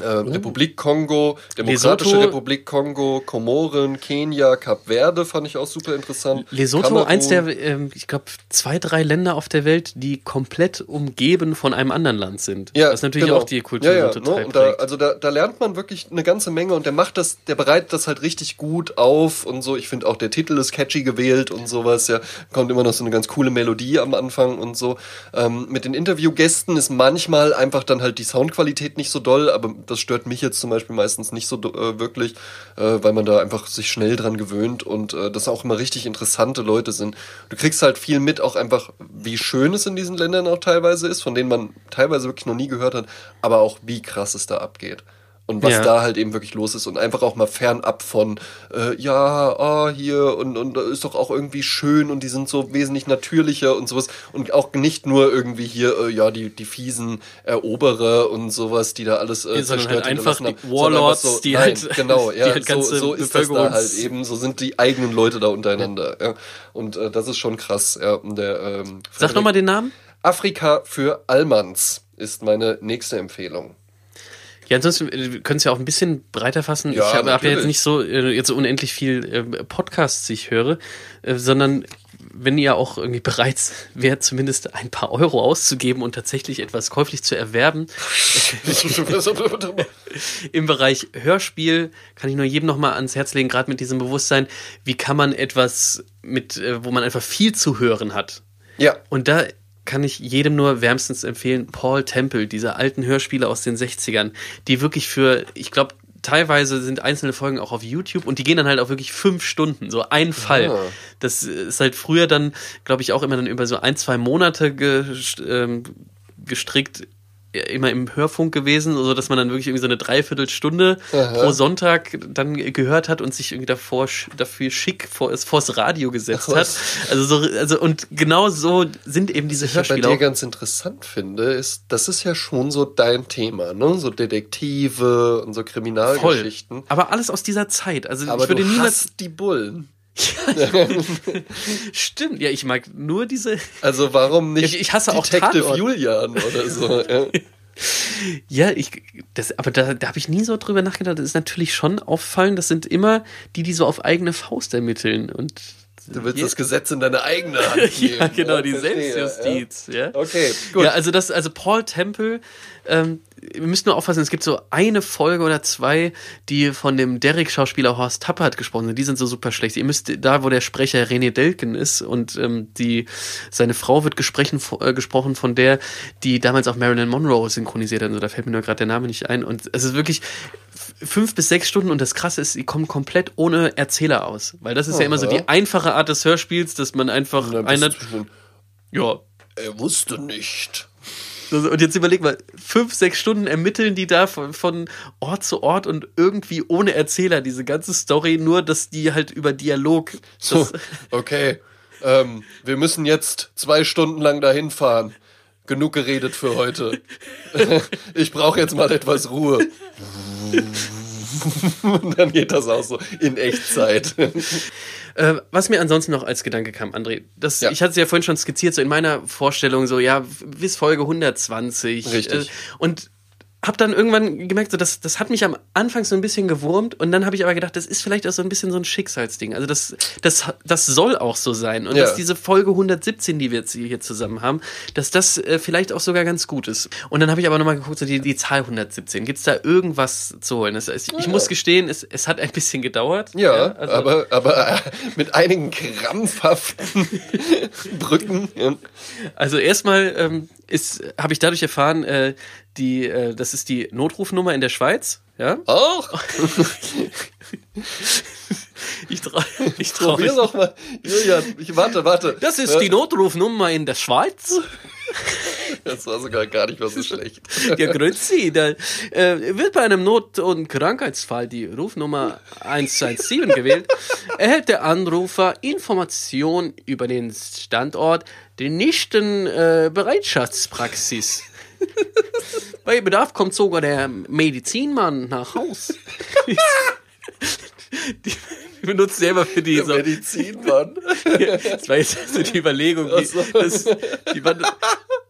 äh, oh. Republik Kongo, Demokratische Lesotho, Republik Kongo, Komoren, Kenia, Kap Verde fand ich auch super interessant. Lesotho, Kamerun. eins der, äh, ich glaube, zwei, drei Länder auf der Welt, die komplett umgeben von einem anderen Land sind. Ja, Was natürlich genau. auch die Kultur ja, ja, total ne? da, Also da, da lernt man wirklich eine ganze Menge und der macht das, der bereitet das halt richtig gut auf und so. Ich finde auch der Titel ist catchy gewählt und sowas. Ja, kommt immer noch so eine ganz coole Melodie am Anfang und so. Ähm, mit den Interviewgästen ist manchmal einfach dann halt die Soundqualität nicht so doll, aber das stört mich jetzt zum Beispiel meistens nicht so äh, wirklich, äh, weil man da einfach sich schnell dran gewöhnt und äh, das auch immer richtig interessante Leute sind. Du kriegst halt viel mit, auch einfach, wie schön es in diesen Ländern auch teilweise ist, von denen man teilweise wirklich noch nie gehört hat, aber auch wie krass es da abgeht und was ja. da halt eben wirklich los ist und einfach auch mal fernab von äh, ja, ah, hier und, und ist doch auch irgendwie schön und die sind so wesentlich natürlicher und sowas und auch nicht nur irgendwie hier, äh, ja, die, die fiesen Eroberer und sowas, die da alles äh, zerstört halt einfach die Warlords, so, die nein, halt genau, ja, halt so, so ist das da halt eben, so sind die eigenen Leute da untereinander, ja. Und äh, das ist schon krass, ja. Und der, ähm, Sag nochmal den Namen. Afrika für Almans ist meine nächste Empfehlung. Ja, ansonsten äh, können es ja auch ein bisschen breiter fassen. Ja, ich habe hab ja jetzt nicht so äh, jetzt so unendlich viel äh, Podcasts, ich höre, äh, sondern wenn ihr auch irgendwie bereit wärt, zumindest ein paar Euro auszugeben und tatsächlich etwas käuflich zu erwerben. Im Bereich Hörspiel kann ich nur jedem nochmal ans Herz legen, gerade mit diesem Bewusstsein, wie kann man etwas mit, wo man einfach viel zu hören hat. Ja. Und da kann ich jedem nur wärmstens empfehlen, Paul Temple, diese alten Hörspiele aus den 60ern, die wirklich für, ich glaube, teilweise sind einzelne Folgen auch auf YouTube und die gehen dann halt auch wirklich fünf Stunden, so ein Fall. Ja. Das ist halt früher dann, glaube ich, auch immer dann über so ein, zwei Monate gestrickt immer im Hörfunk gewesen, so dass man dann wirklich irgendwie so eine Dreiviertelstunde Aha. pro Sonntag dann gehört hat und sich irgendwie davor dafür schick vor, vors Radio gesetzt hat. Also so, also und genau so sind eben diese Was Hörspiele. Was ich bei dir ganz interessant finde, ist, das ist ja schon so dein Thema, ne? So Detektive und so Kriminalgeschichten. Voll. Aber alles aus dieser Zeit. Also Aber ich würde du niemals die Bullen. Ja, stimmt, ja, ich mag nur diese. Also warum nicht ich, ich hasse Detective auch Tatort. Julian oder so. Ja. ja, ich, das, aber da, da habe ich nie so drüber nachgedacht. Das ist natürlich schon auffallend. Das sind immer die, die so auf eigene Faust ermitteln und Du willst das Gesetz in deine eigene Hand nehmen. ja, genau, die Selbstjustiz. Ja. ja. Okay, gut. Ja, also das, also Paul Temple, ähm, wir müssen nur aufpassen, es gibt so eine Folge oder zwei, die von dem Derek-Schauspieler Horst Tappert gesprochen sind. Die sind so super schlecht. Ihr müsst da, wo der Sprecher René Delken ist und ähm, die seine Frau wird gesprochen, äh, gesprochen von der, die damals auch Marilyn Monroe synchronisiert hat. Also da fällt mir nur gerade der Name nicht ein. Und es ist wirklich fünf bis sechs Stunden und das Krasse ist, sie kommen komplett ohne Erzähler aus. Weil das ist Aha. ja immer so die einfache Art des Hörspiels, dass man einfach einer. Ja. Er wusste nicht. Und jetzt überleg mal, fünf, sechs Stunden ermitteln die da von, von, Ort zu Ort und irgendwie ohne Erzähler diese ganze Story, nur dass die halt über Dialog. So, okay. Ähm, wir müssen jetzt zwei Stunden lang dahin fahren. Genug geredet für heute. ich brauche jetzt mal etwas Ruhe. Und dann geht das auch so in Echtzeit. Äh, was mir ansonsten noch als Gedanke kam, André, das, ja. ich hatte es ja vorhin schon skizziert, so in meiner Vorstellung, so ja, bis Folge 120. Richtig. Äh, und habe dann irgendwann gemerkt, so das, das hat mich am Anfang so ein bisschen gewurmt und dann habe ich aber gedacht, das ist vielleicht auch so ein bisschen so ein Schicksalsding. Also das, das, das soll auch so sein und ja. dass diese Folge 117, die wir jetzt hier zusammen haben, dass das äh, vielleicht auch sogar ganz gut ist. Und dann habe ich aber nochmal geguckt, so die, die Zahl 117, gibt es da irgendwas zu holen? Das heißt, ich ja. muss gestehen, es, es hat ein bisschen gedauert. Ja, ja also, aber, aber äh, mit einigen krampfhaften Brücken. Also erstmal ähm, ist, habe ich dadurch erfahren, äh, die, äh, das ist die Notrufnummer in der Schweiz. Ja? Auch? ich trau, ich trau Probier doch mal. Julian, ich warte, warte. Das ist die Notrufnummer in der Schweiz. Das war sogar gar nicht mal so schlecht. Ja, grüezi. Da äh, wird bei einem Not- und Krankheitsfall die Rufnummer 117 gewählt, erhält der Anrufer Information über den Standort der nächsten äh, Bereitschaftspraxis. Bei Bedarf kommt sogar der Medizinmann nach Haus. die, benutzt selber für die. So, Medizinmann. das war jetzt also die Überlegung. Die, so. das, die war,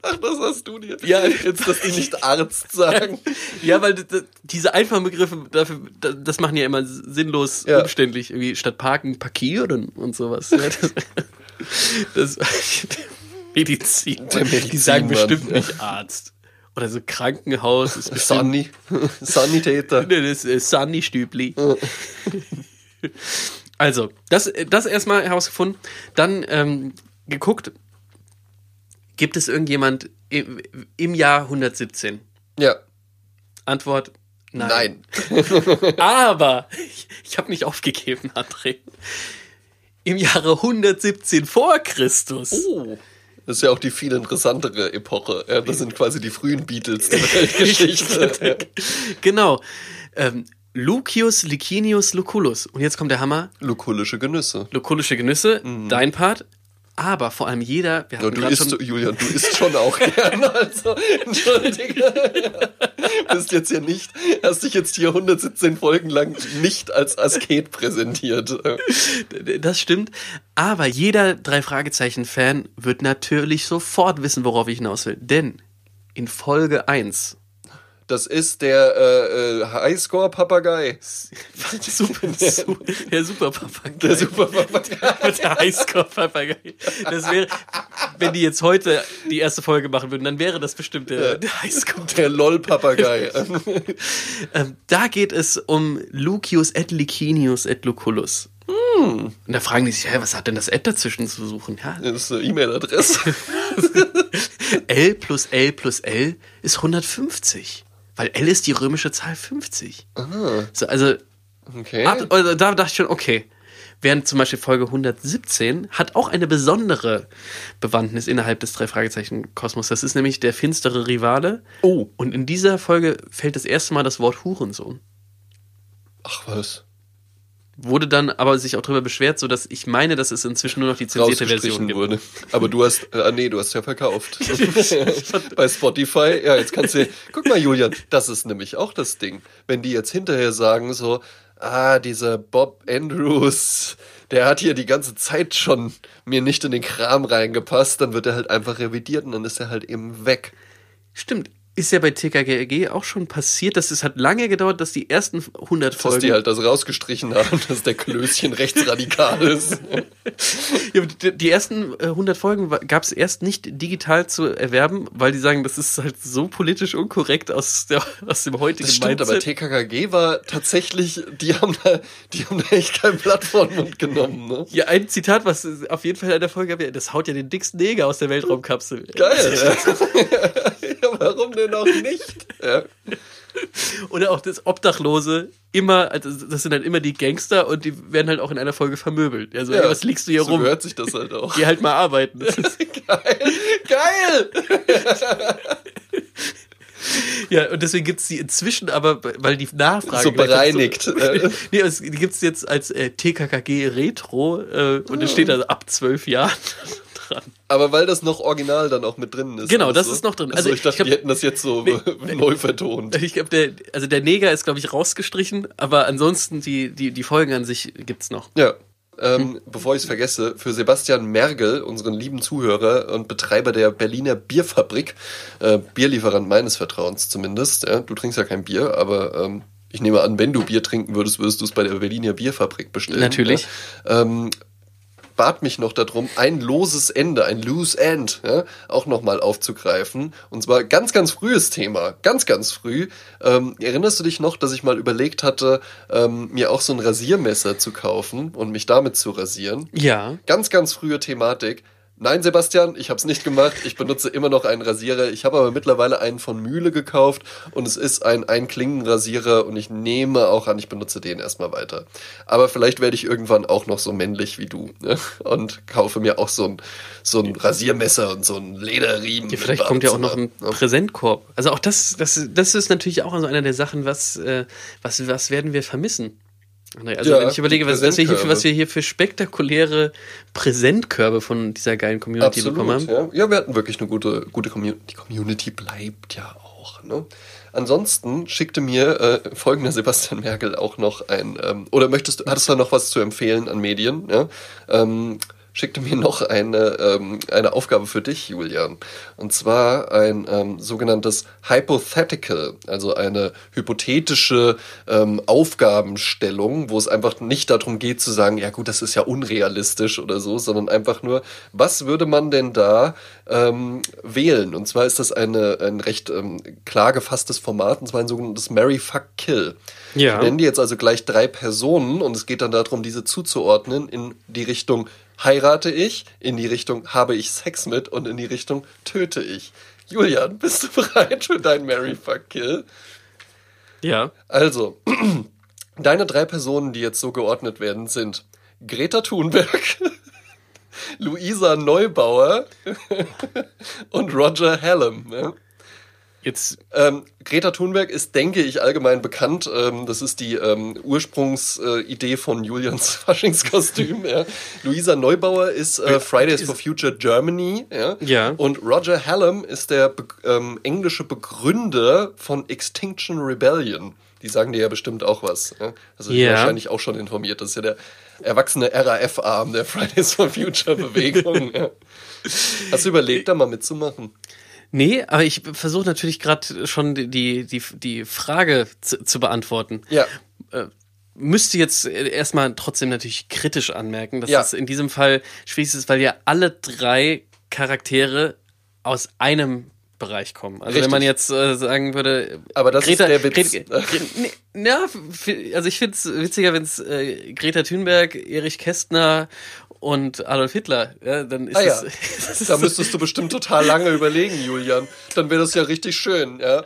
Ach, das hast du dir. Ja, jetzt, dass die nicht Arzt sagen. Ja, weil diese einfachen Begriffe, dafür, das machen ja immer sinnlos ja. umständlich. Irgendwie statt parken, parkieren und sowas. Das, das Medizin. Medizin. Die sagen bestimmt nicht Arzt. Oder so Krankenhaus. Ist Sunny. Sanitäter. Nee, das ist Sunny Stübli. also, das, das erstmal herausgefunden. Dann ähm, geguckt, gibt es irgendjemand im, im Jahr 117? Ja. Antwort, nein. Nein. Aber ich, ich habe nicht aufgegeben, André. Im Jahre 117 vor Christus. Oh. Das ist ja auch die viel interessantere Epoche. Ja, das sind quasi die frühen Beatles der Weltgeschichte. genau. Ähm, Lucius Licinius Lucullus. Und jetzt kommt der Hammer. Lukullische Genüsse. Lukullische Genüsse, mhm. dein Part aber vor allem jeder. Wir ja, du isst, Julian, du isst schon auch gern, also entschuldige. bist jetzt hier nicht, hast dich jetzt hier 117 Folgen lang nicht als Asket präsentiert. Das stimmt, aber jeder drei Fragezeichen Fan wird natürlich sofort wissen, worauf ich hinaus will, denn in Folge 1 das ist der äh, äh, Highscore-Papagei. Super, der Super-Papagei. Der Super-Papagei. der Highscore-Papagei. Das wäre, wenn die jetzt heute die erste Folge machen würden, dann wäre das bestimmt der, der Highscore. Der LOL-Papagei. ähm, da geht es um Lucius et Licinius et Lucullus. Hm. Und da fragen die sich, hä, was hat denn das Ed dazwischen zu suchen? Ja. Das ist eine E-Mail-Adresse. L plus L plus L ist 150. Weil L ist die römische Zahl 50. Aha. So, also, okay. ab, also da dachte ich schon, okay, Während zum Beispiel Folge 117 hat auch eine besondere Bewandtnis innerhalb des drei Fragezeichen Kosmos. Das ist nämlich der finstere Rivale. Oh. Und in dieser Folge fällt das erste Mal das Wort Hurensohn. Ach was wurde dann aber sich auch darüber beschwert, so dass ich meine, dass es inzwischen nur noch die zensierte Version gibt. Wurde. Aber du hast, äh, nee, du hast ja verkauft. Bei Spotify, ja, jetzt kannst du, guck mal, Julian, das ist nämlich auch das Ding. Wenn die jetzt hinterher sagen so, ah, dieser Bob Andrews, der hat hier die ganze Zeit schon mir nicht in den Kram reingepasst, dann wird er halt einfach revidiert und dann ist er halt eben weg. Stimmt, ist ja bei TKG auch schon passiert, dass es hat lange gedauert, dass die ersten 100 Folgen. Dass die halt das rausgestrichen haben, dass der Klößchen rechtsradikal ist. ja, die ersten 100 äh, Folgen gab es erst nicht digital zu erwerben, weil die sagen, das ist halt so politisch unkorrekt aus, der, aus dem heutigen das stimmt, Mindset. aber TKKG war tatsächlich, die haben da, die haben da echt kein Blatt vor den Mund genommen. Ne? Ja, ein Zitat, was auf jeden Fall in der Folge gab, das haut ja den dicksten Neger aus der Weltraumkapsel. Geil. ja, warum denn auch nicht? Ja. Oder auch das Obdachlose immer, also das sind halt immer die Gangster und die werden halt auch in einer Folge vermöbelt. Also, ja, was liegst du hier so rum? So hört sich das halt auch. Geh halt mal arbeiten. Geil! Geil! Ja, und deswegen gibt es die inzwischen aber, weil die Nachfrage. So bereinigt. So, nee, es, die gibt es jetzt als äh, TKKG Retro äh, und es steht also ab zwölf Jahren dran. Aber weil das noch original dann auch mit drin ist. Genau, das so. ist noch drin. Also, also ich dachte, ich glaub, wir hätten das jetzt so nee, neu vertont. Ich glaube, der, also der Neger ist, glaube ich, rausgestrichen, aber ansonsten die, die, die Folgen an sich gibt's noch. Ja. Ähm, hm. Bevor ich es vergesse, für Sebastian Mergel, unseren lieben Zuhörer und Betreiber der Berliner Bierfabrik, äh, Bierlieferant meines Vertrauens zumindest. Ja, du trinkst ja kein Bier, aber ähm, ich nehme an, wenn du Bier trinken würdest, würdest du es bei der Berliner Bierfabrik bestellen. Natürlich. Ja? Ähm, bat mich noch darum, ein loses Ende, ein loose end, ja, auch nochmal aufzugreifen. Und zwar ganz, ganz frühes Thema, ganz, ganz früh. Ähm, erinnerst du dich noch, dass ich mal überlegt hatte, ähm, mir auch so ein Rasiermesser zu kaufen und mich damit zu rasieren? Ja. Ganz, ganz frühe Thematik. Nein, Sebastian, ich habe es nicht gemacht. Ich benutze immer noch einen Rasierer. Ich habe aber mittlerweile einen von Mühle gekauft und es ist ein Einklingenrasierer und ich nehme auch an, ich benutze den erstmal weiter. Aber vielleicht werde ich irgendwann auch noch so männlich wie du ne? und kaufe mir auch so ein, so ein Rasiermesser und so ein Lederriemen. Ja, vielleicht kommt ja auch noch ein ne? Präsentkorb. Also auch das, das, das ist natürlich auch so einer der Sachen, was, äh, was, was werden wir vermissen? Also ja, wenn ich überlege, was, was, wir hier für, was wir hier für spektakuläre Präsentkörbe von dieser geilen Community Absolut, bekommen haben. Ja. ja, wir hatten wirklich eine gute, gute Community. Die Community bleibt ja auch. Ne? Ansonsten schickte mir äh, folgender Sebastian Merkel auch noch ein, ähm, oder möchtest du, hattest du da noch was zu empfehlen an Medien? Ja? Ähm, schickte mir noch eine, ähm, eine Aufgabe für dich, Julian. Und zwar ein ähm, sogenanntes Hypothetical, also eine hypothetische ähm, Aufgabenstellung, wo es einfach nicht darum geht zu sagen, ja gut, das ist ja unrealistisch oder so, sondern einfach nur, was würde man denn da ähm, wählen? Und zwar ist das eine, ein recht ähm, klar gefasstes Format, und zwar ein sogenanntes Mary Fuck Kill. Ja. Ich nenne die jetzt also gleich drei Personen und es geht dann darum, diese zuzuordnen in die Richtung heirate ich, in die Richtung habe ich Sex mit und in die Richtung töte ich. Julian, bist du bereit für dein Mary Fuck Kill? Ja. Also, deine drei Personen, die jetzt so geordnet werden, sind Greta Thunberg, Luisa Neubauer und Roger Hallam. Ne? Jetzt ähm, Greta Thunberg ist, denke ich, allgemein bekannt. Ähm, das ist die ähm, Ursprungsidee äh, von Julians Faschingskostüm. ja. Luisa Neubauer ist äh, Fridays for Future Germany. Ja. ja. Und Roger Hallam ist der be ähm, englische Begründer von Extinction Rebellion. Die sagen dir ja bestimmt auch was. Ja? Also ja. wahrscheinlich auch schon informiert. Das ist ja der erwachsene RAF-Arm der Fridays for Future Bewegung. ja. Hast du überlegt, da mal mitzumachen? Nee, aber ich versuche natürlich gerade schon die, die, die Frage zu, zu beantworten. Ja. Äh, müsste jetzt erstmal trotzdem natürlich kritisch anmerken, dass ja. es in diesem Fall schwierig ist, weil ja alle drei Charaktere aus einem Bereich kommen. Also Richtig. wenn man jetzt äh, sagen würde, aber das Greta, ist der Witz. Greta, nee, ja, also ich finde es witziger, wenn es äh, Greta Thunberg, Erich Kästner und Adolf Hitler, ja, dann ist ah, ja. es. da müsstest du bestimmt total lange überlegen, Julian. Dann wäre das ja richtig schön, ja.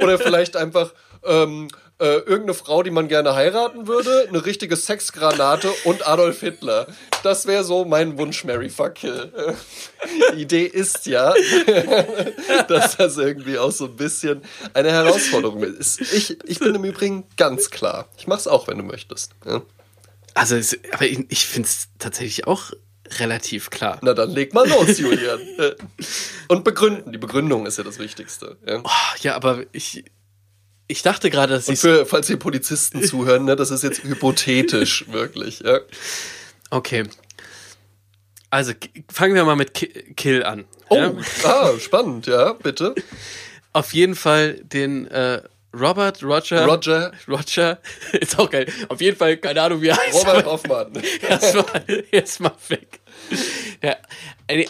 Oder vielleicht einfach ähm, äh, irgendeine Frau, die man gerne heiraten würde, eine richtige Sexgranate und Adolf Hitler. Das wäre so mein Wunsch, Mary Fuck Kill. Die Idee ist ja, dass das irgendwie auch so ein bisschen eine Herausforderung ist. Ich, ich bin im Übrigen ganz klar. Ich mach's auch, wenn du möchtest. Ja? Also, es, aber ich, ich finde es tatsächlich auch relativ klar. Na dann leg mal los, Julian. Und begründen. Die Begründung ist ja das Wichtigste. Ja, oh, ja aber ich, ich dachte gerade, dass Und für, falls die Polizisten zuhören, ne, das ist jetzt hypothetisch, wirklich. Ja. Okay. Also fangen wir mal mit Kill an. Oh, ja? ah, spannend, ja, bitte. Auf jeden Fall den äh, Robert Roger. Roger. Roger. Ist auch geil. Auf jeden Fall, keine Ahnung, wie er heißt. Robert Hoffmann. Erstmal erst mal weg. Ja,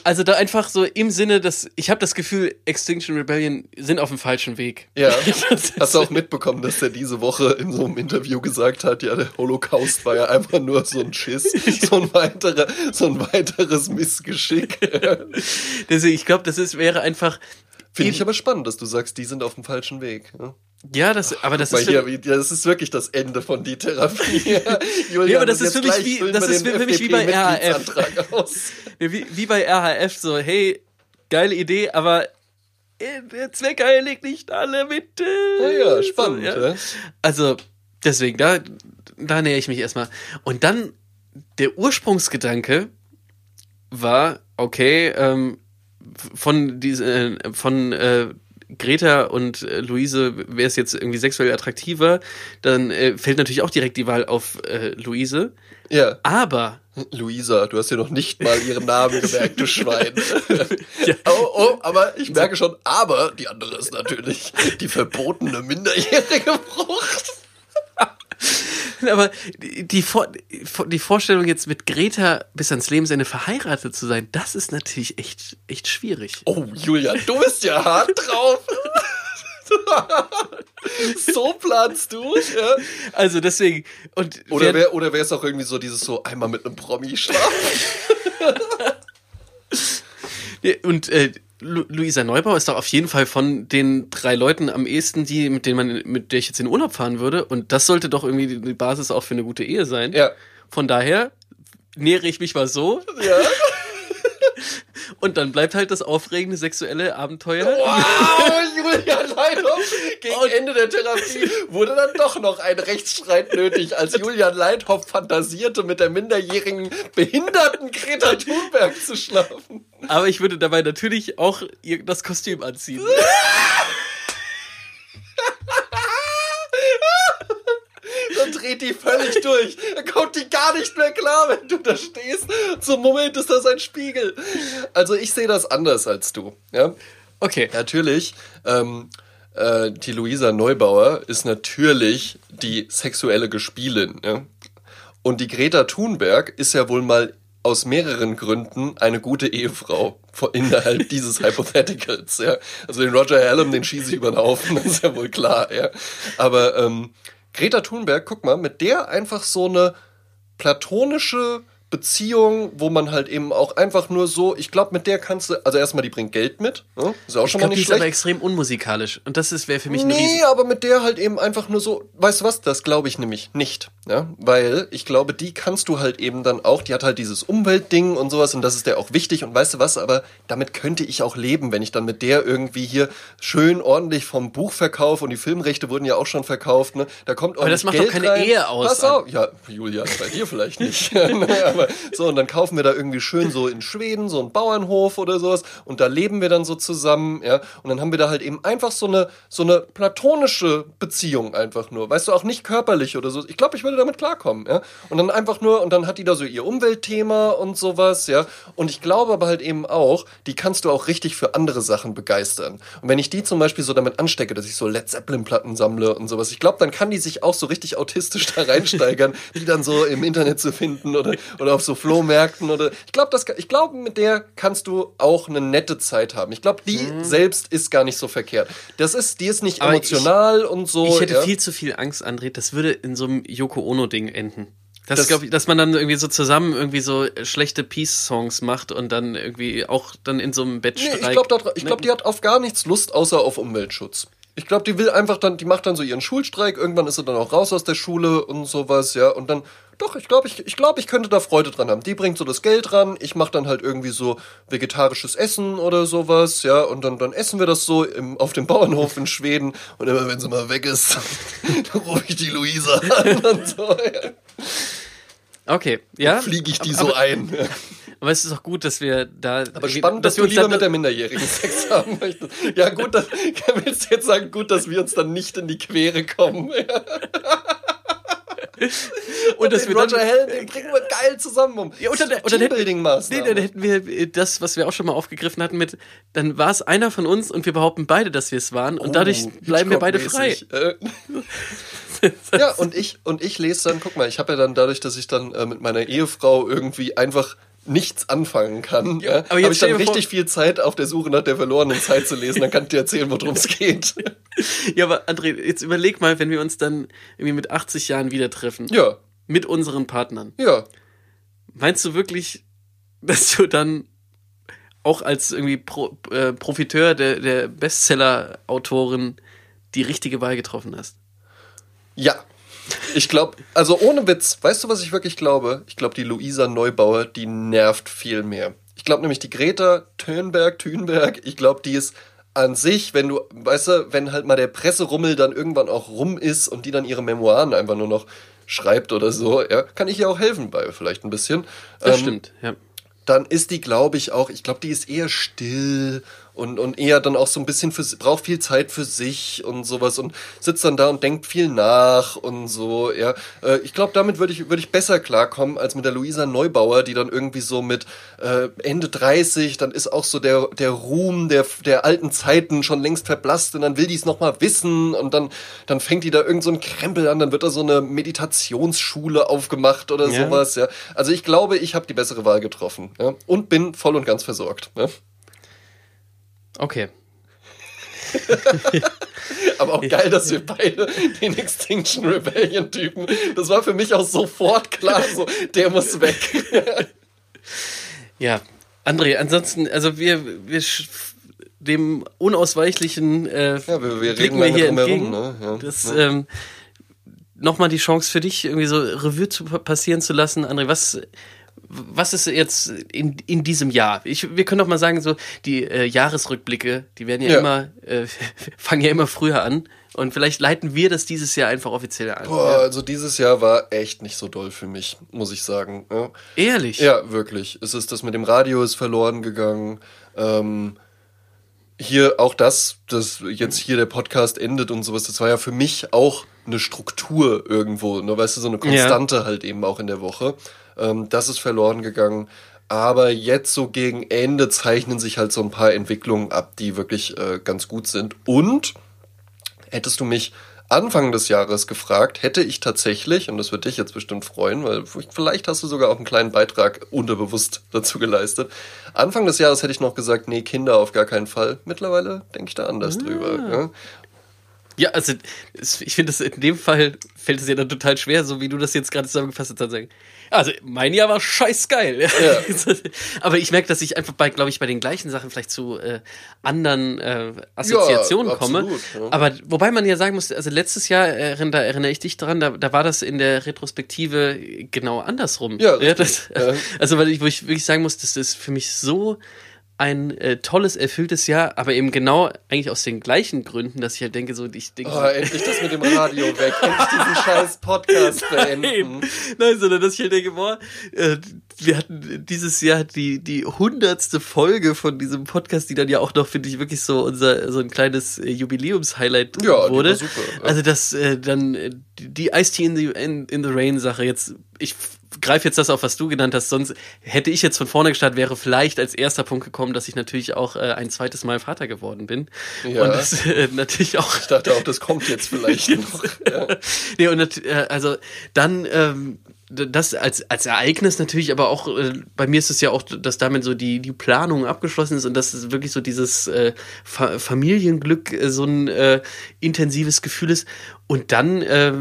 also da einfach so im Sinne, dass ich habe das Gefühl, Extinction Rebellion sind auf dem falschen Weg. Ja. Hast du auch mitbekommen, dass er diese Woche in so einem Interview gesagt hat, ja, der Holocaust war ja einfach nur so ein Schiss, so ein, weiterer, so ein weiteres Missgeschick. Deswegen, ich glaube, das ist, wäre einfach. Finde ich aber spannend, dass du sagst, die sind auf dem falschen Weg. Ja? Ja, das, aber das ist. Hier, das ist wirklich das Ende von die Therapie. Julian, ja, aber das ist für mich wie, das ist für mich wie bei RHF. wie, wie bei RHF, so, hey, geile Idee, aber äh, der Zweck heiligt nicht alle Mitte. Ja, ja, spannend. So, ja. Also, deswegen, da, da nähere ich mich erstmal. Und dann, der Ursprungsgedanke war, okay, ähm, von diese, äh, von äh, Greta und äh, Luise wäre es jetzt irgendwie sexuell attraktiver, dann äh, fällt natürlich auch direkt die Wahl auf äh, Luise. Ja. Aber. Luisa, du hast ja noch nicht mal ihren Namen gemerkt, du Schwein. ja. oh, oh, aber ich merke schon, aber die andere ist natürlich die verbotene minderjährige Frucht. Aber die, die, die Vorstellung jetzt mit Greta bis ans Lebensende verheiratet zu sein, das ist natürlich echt, echt schwierig. Oh, Julia, du bist ja hart drauf. so planst du ja. Also deswegen. Und oder wäre oder es auch irgendwie so dieses so einmal mit einem Promi schlafen? und äh, Luisa Neubauer ist doch auf jeden Fall von den drei Leuten am ehesten die, mit denen man, mit der ich jetzt in den Urlaub fahren würde. Und das sollte doch irgendwie die Basis auch für eine gute Ehe sein. Ja. Von daher nähere ich mich mal so. Ja. Und dann bleibt halt das aufregende sexuelle Abenteuer. Wow, Julian Leithoff gegen und Ende der Therapie wurde dann doch noch ein Rechtsstreit nötig, als Julian Leithoff fantasierte, mit der minderjährigen behinderten Greta Thunberg zu schlafen. Aber ich würde dabei natürlich auch das Kostüm anziehen. dreht die völlig durch. Dann kommt die gar nicht mehr klar, wenn du da stehst. Zum Moment ist das ein Spiegel. Also ich sehe das anders als du. Ja? Okay. Natürlich. Ähm, äh, die Luisa Neubauer ist natürlich die sexuelle Gespielin. Ja? Und die Greta Thunberg ist ja wohl mal aus mehreren Gründen eine gute Ehefrau innerhalb dieses Hypotheticals. Ja? Also den Roger Hallam, den schieße ich über den Haufen, das ist ja wohl klar. Ja? Aber ähm, Greta Thunberg, guck mal, mit der einfach so eine platonische Beziehung, wo man halt eben auch einfach nur so, ich glaube, mit der kannst du, also erstmal, die bringt Geld mit, ne? ist auch schon ich glaub, mal nicht die schlecht. ist aber extrem unmusikalisch und das wäre für mich ein Nee, aber mit der halt eben einfach nur so, weißt du was, das glaube ich nämlich nicht, ja, weil ich glaube, die kannst du halt eben dann auch, die hat halt dieses Umweltding und sowas und das ist der auch wichtig und weißt du was, aber damit könnte ich auch leben, wenn ich dann mit der irgendwie hier schön ordentlich vom Buch verkaufe und die Filmrechte wurden ja auch schon verkauft, ne, da kommt auch Aber das macht Geld doch keine rein. Ehe aus. Pass auf, ja, Julia, bei dir vielleicht nicht, aber so, und dann kaufen wir da irgendwie schön so in Schweden, so einen Bauernhof oder sowas, und da leben wir dann so zusammen, ja, und dann haben wir da halt eben einfach so eine, so eine platonische Beziehung einfach nur, weißt du, auch nicht körperlich oder so. Ich glaube, ich würde damit klarkommen, ja, und dann einfach nur, und dann hat die da so ihr Umweltthema und sowas, ja, und ich glaube aber halt eben auch, die kannst du auch richtig für andere Sachen begeistern. Und wenn ich die zum Beispiel so damit anstecke, dass ich so Led Zeppelin-Platten sammle und sowas, ich glaube, dann kann die sich auch so richtig autistisch da reinsteigern, die dann so im Internet zu finden oder, oder auf so Flohmärkten oder ich glaube, das ich glaube, mit der kannst du auch eine nette Zeit haben. Ich glaube, die mhm. selbst ist gar nicht so verkehrt. Das ist, die ist nicht Aber emotional ich, und so. Ich hätte ja. viel zu viel Angst, André. Das würde in so einem Yoko Ono Ding enden. Das, das glaube ich, dass man dann irgendwie so zusammen irgendwie so schlechte Peace-Songs macht und dann irgendwie auch dann in so einem Bett nee, streikt. Ich glaube, glaub, die hat auf gar nichts Lust, außer auf Umweltschutz. Ich glaube, die will einfach dann, die macht dann so ihren Schulstreik, irgendwann ist sie dann auch raus aus der Schule und sowas, ja, und dann, doch, ich glaube, ich, ich, glaub, ich könnte da Freude dran haben. Die bringt so das Geld ran, ich mache dann halt irgendwie so vegetarisches Essen oder sowas, ja, und dann, dann essen wir das so im, auf dem Bauernhof in Schweden und immer wenn sie mal weg ist, dann rufe ich die Luisa an und so, ja. Okay, ja. Fliege ich die aber, so ein. Ja. Aber es ist auch gut, dass wir da. Aber spannend, dass, dass wir lieber mit der Minderjährigen Sex haben möchtest. Ja, gut, dass, willst du jetzt sagen, gut, dass wir uns dann nicht in die Quere kommen. Und, und dass wir Roger dann, Hell, den bringen wir geil zusammen um. Ja, und dann, und dann hätten, nee, dann hätten wir das, was wir auch schon mal aufgeben hatten mit, dann war es einer von uns und wir behaupten beide, dass wir es waren und oh, dadurch bleiben wir beide frei. Äh. ja, und ich, und ich lese dann, guck mal, ich habe ja dann dadurch, dass ich dann äh, mit meiner Ehefrau irgendwie einfach nichts anfangen kann, ja, ja, habe ich dann richtig viel Zeit auf der Suche nach der verlorenen Zeit zu lesen, dann kann ich dir erzählen, worum es geht. ja, aber André, jetzt überleg mal, wenn wir uns dann irgendwie mit 80 Jahren wieder treffen. Ja. Mit unseren Partnern. Ja. Meinst du wirklich, dass du dann auch als irgendwie Pro, äh, Profiteur der, der Bestseller-Autorin die richtige Wahl getroffen hast? Ja. Ich glaube, also ohne Witz, weißt du, was ich wirklich glaube? Ich glaube, die Luisa Neubauer, die nervt viel mehr. Ich glaube nämlich, die Greta Thunberg, Thunberg, ich glaube, die ist an sich, wenn du, weißt du, wenn halt mal der Presserummel dann irgendwann auch rum ist und die dann ihre Memoiren einfach nur noch schreibt oder so, ja, kann ich ihr auch helfen bei vielleicht ein bisschen. Das ähm, stimmt, ja. Dann ist die, glaube ich, auch, ich glaube, die ist eher still und, und eher dann auch so ein bisschen für, braucht viel Zeit für sich und sowas und sitzt dann da und denkt viel nach und so, ja. Äh, ich glaube, damit würde ich, würde ich besser klarkommen als mit der Luisa Neubauer, die dann irgendwie so mit äh, Ende 30, dann ist auch so der, der Ruhm der, der alten Zeiten schon längst verblasst und dann will die es nochmal wissen und dann, dann fängt die da irgend so ein Krempel an, dann wird da so eine Meditationsschule aufgemacht oder ja. sowas, ja. Also ich glaube, ich habe die bessere Wahl getroffen, ja. Und bin voll und ganz versorgt, ja. Okay. Aber auch geil, dass wir beide den Extinction Rebellion Typen, das war für mich auch sofort klar, so, der muss weg. ja, André, ansonsten, also wir, wir dem unausweichlichen äh, ja, wir, wir blicken wir hier entgegen. ne? ja, das, ja. ähm, nochmal die Chance für dich, irgendwie so Revue zu passieren zu lassen. André, was was ist jetzt in, in diesem Jahr? Ich, wir können doch mal sagen, so die äh, Jahresrückblicke, die werden ja, ja. immer, äh, fangen ja immer früher an. Und vielleicht leiten wir das dieses Jahr einfach offiziell an. Boah, ja. also dieses Jahr war echt nicht so doll für mich, muss ich sagen. Ja. Ehrlich? Ja, wirklich. Es ist das mit dem Radio ist verloren gegangen. Ähm, hier auch das, dass jetzt hier der Podcast endet und sowas, das war ja für mich auch eine Struktur irgendwo, ne, weißt du, so eine Konstante ja. halt eben auch in der Woche. Ähm, das ist verloren gegangen. Aber jetzt so gegen Ende zeichnen sich halt so ein paar Entwicklungen ab, die wirklich äh, ganz gut sind. Und hättest du mich Anfang des Jahres gefragt, hätte ich tatsächlich, und das würde dich jetzt bestimmt freuen, weil vielleicht hast du sogar auch einen kleinen Beitrag unterbewusst dazu geleistet. Anfang des Jahres hätte ich noch gesagt, nee, Kinder auf gar keinen Fall. Mittlerweile denke ich da anders ah. drüber. Ja? Ja, also ich finde, in dem Fall fällt es ja dann total schwer, so wie du das jetzt gerade zusammengefasst hast, zu sagen. Also mein Jahr war scheiß geil. Ja. Aber ich merke, dass ich einfach bei, glaube ich, bei den gleichen Sachen vielleicht zu äh, anderen äh, Assoziationen ja, komme. Absolut, ja. Aber wobei man ja sagen muss, also letztes Jahr, äh, da erinnere ich dich dran, da, da war das in der Retrospektive genau andersrum. Ja, ja das, Also weil ich, wo ich wirklich sagen muss, das ist für mich so ein äh, tolles, erfülltes Jahr, aber eben genau eigentlich aus den gleichen Gründen, dass ich halt denke, so ich denke. Oh, so, endlich das mit dem Radio weg, endlich diesen scheiß Podcast beenden. Nein, sondern dass ich halt denke, boah, äh, wir hatten dieses Jahr die, die hundertste Folge von diesem Podcast, die dann ja auch noch, finde ich, wirklich so unser, so ein kleines äh, Jubiläums-Highlight ja, wurde. Super, ja. Also, dass äh, dann äh, die Ice-Tea in the, in, in the Rain-Sache jetzt, ich greife jetzt das auf, was du genannt hast. Sonst hätte ich jetzt von vorne gestartet, wäre vielleicht als erster Punkt gekommen, dass ich natürlich auch äh, ein zweites Mal Vater geworden bin. Ja. Und das äh, natürlich auch. Ich dachte auch, das kommt jetzt vielleicht noch. Ja. nee, und äh, also dann ähm, das als, als Ereignis natürlich, aber auch äh, bei mir ist es ja auch, dass damit so die, die Planung abgeschlossen ist und dass es wirklich so dieses äh, Fa Familienglück äh, so ein äh, intensives Gefühl ist. Und dann äh,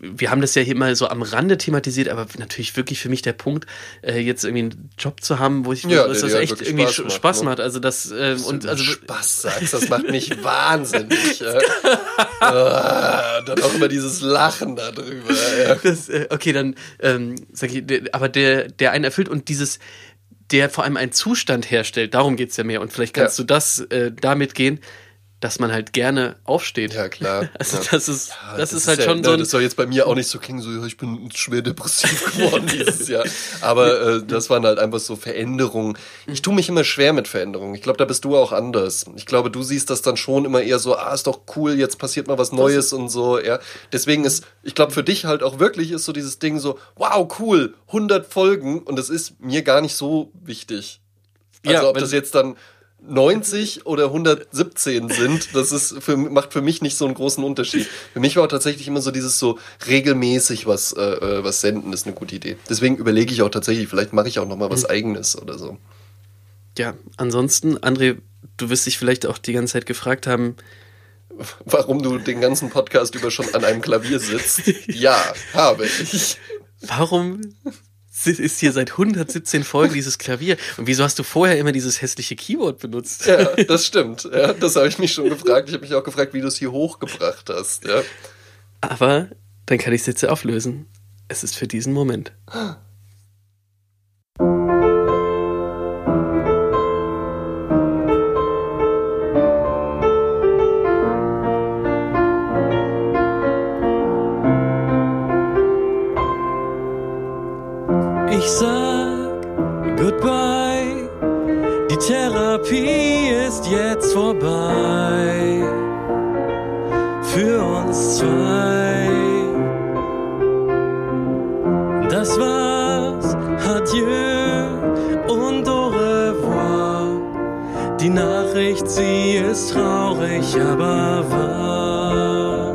wir haben das ja hier mal so am Rande thematisiert, aber natürlich wirklich für mich der Punkt, äh, jetzt irgendwie einen Job zu haben, wo ich ja, wo das echt irgendwie Spaß macht. Spaß ne? macht. Also das äh, und also Spaß sagst, das macht mich wahnsinnig. ah, dann auch immer dieses Lachen darüber. Ja. Das, äh, okay, dann ähm, sag ich, aber der der einen erfüllt und dieses der vor allem einen Zustand herstellt, darum geht's ja mehr. Und vielleicht kannst ja. du das äh, damit gehen, dass man halt gerne aufsteht. Ja, klar. Also ja. das ist, ja, das, das, ist halt ist schon ja, so. Ein das soll jetzt bei mir auch nicht so klingen, so, ja, ich bin schwer depressiv geworden dieses Jahr. Aber äh, das waren halt einfach so Veränderungen. Ich tue mich immer schwer mit Veränderungen. Ich glaube, da bist du auch anders. Ich glaube, du siehst das dann schon immer eher so, ah, ist doch cool, jetzt passiert mal was Neues und so, ja. Deswegen ist, ich glaube, für dich halt auch wirklich ist so dieses Ding so, wow, cool, 100 Folgen und das ist mir gar nicht so wichtig. Also ja, ob das jetzt dann 90 oder 117 sind, das ist für, macht für mich nicht so einen großen Unterschied. Für mich war auch tatsächlich immer so dieses so regelmäßig was, äh, äh was senden, ist eine gute Idee. Deswegen überlege ich auch tatsächlich, vielleicht mache ich auch noch mal was mhm. Eigenes oder so. Ja, ansonsten, André, du wirst dich vielleicht auch die ganze Zeit gefragt haben, warum du den ganzen Podcast über schon an einem Klavier sitzt. ja, habe ich. Warum ist hier seit 117 Folgen dieses Klavier. Und wieso hast du vorher immer dieses hässliche Keyboard benutzt? Ja, das stimmt. Ja, das habe ich mich schon gefragt. Ich habe mich auch gefragt, wie du es hier hochgebracht hast. Ja. Aber dann kann ich es jetzt auflösen. Es ist für diesen Moment. Therapie ist jetzt vorbei. Für uns zwei. Das war's, adieu und au revoir. Die Nachricht, sie ist traurig, aber wahr.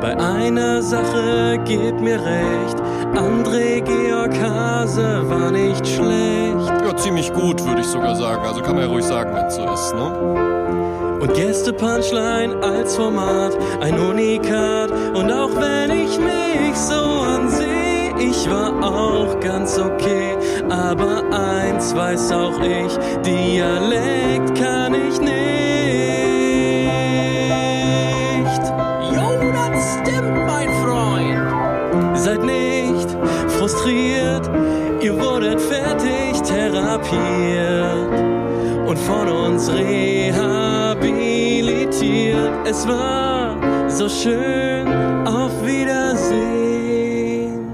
Bei einer Sache gib mir recht, André Georg Hase war nicht schlecht. Ziemlich gut, würde ich sogar sagen. Also kann man ja ruhig sagen, wenn es so ist, ne? Und Gäste Punchline als Format, ein Unikat. Und auch wenn ich mich so ansehe, ich war auch ganz okay. Aber eins weiß auch ich, Dialekt kann ich nicht. Von uns rehabilitiert. Es war so schön, auf Wiedersehen.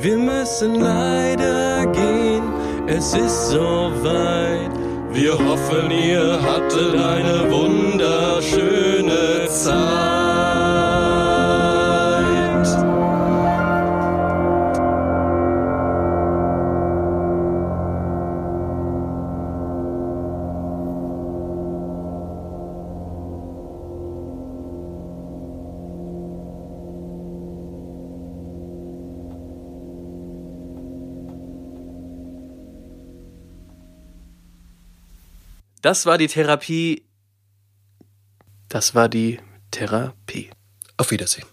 Wir müssen leider gehen, es ist so weit. Wir hoffen, ihr hattet eine wunderschöne Zeit. Das war die Therapie. Das war die Therapie. Auf Wiedersehen.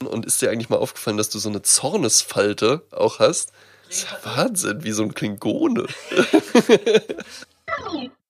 Und ist dir eigentlich mal aufgefallen, dass du so eine Zornesfalte auch hast? Das ist ja Wahnsinn, wie so ein Klingone.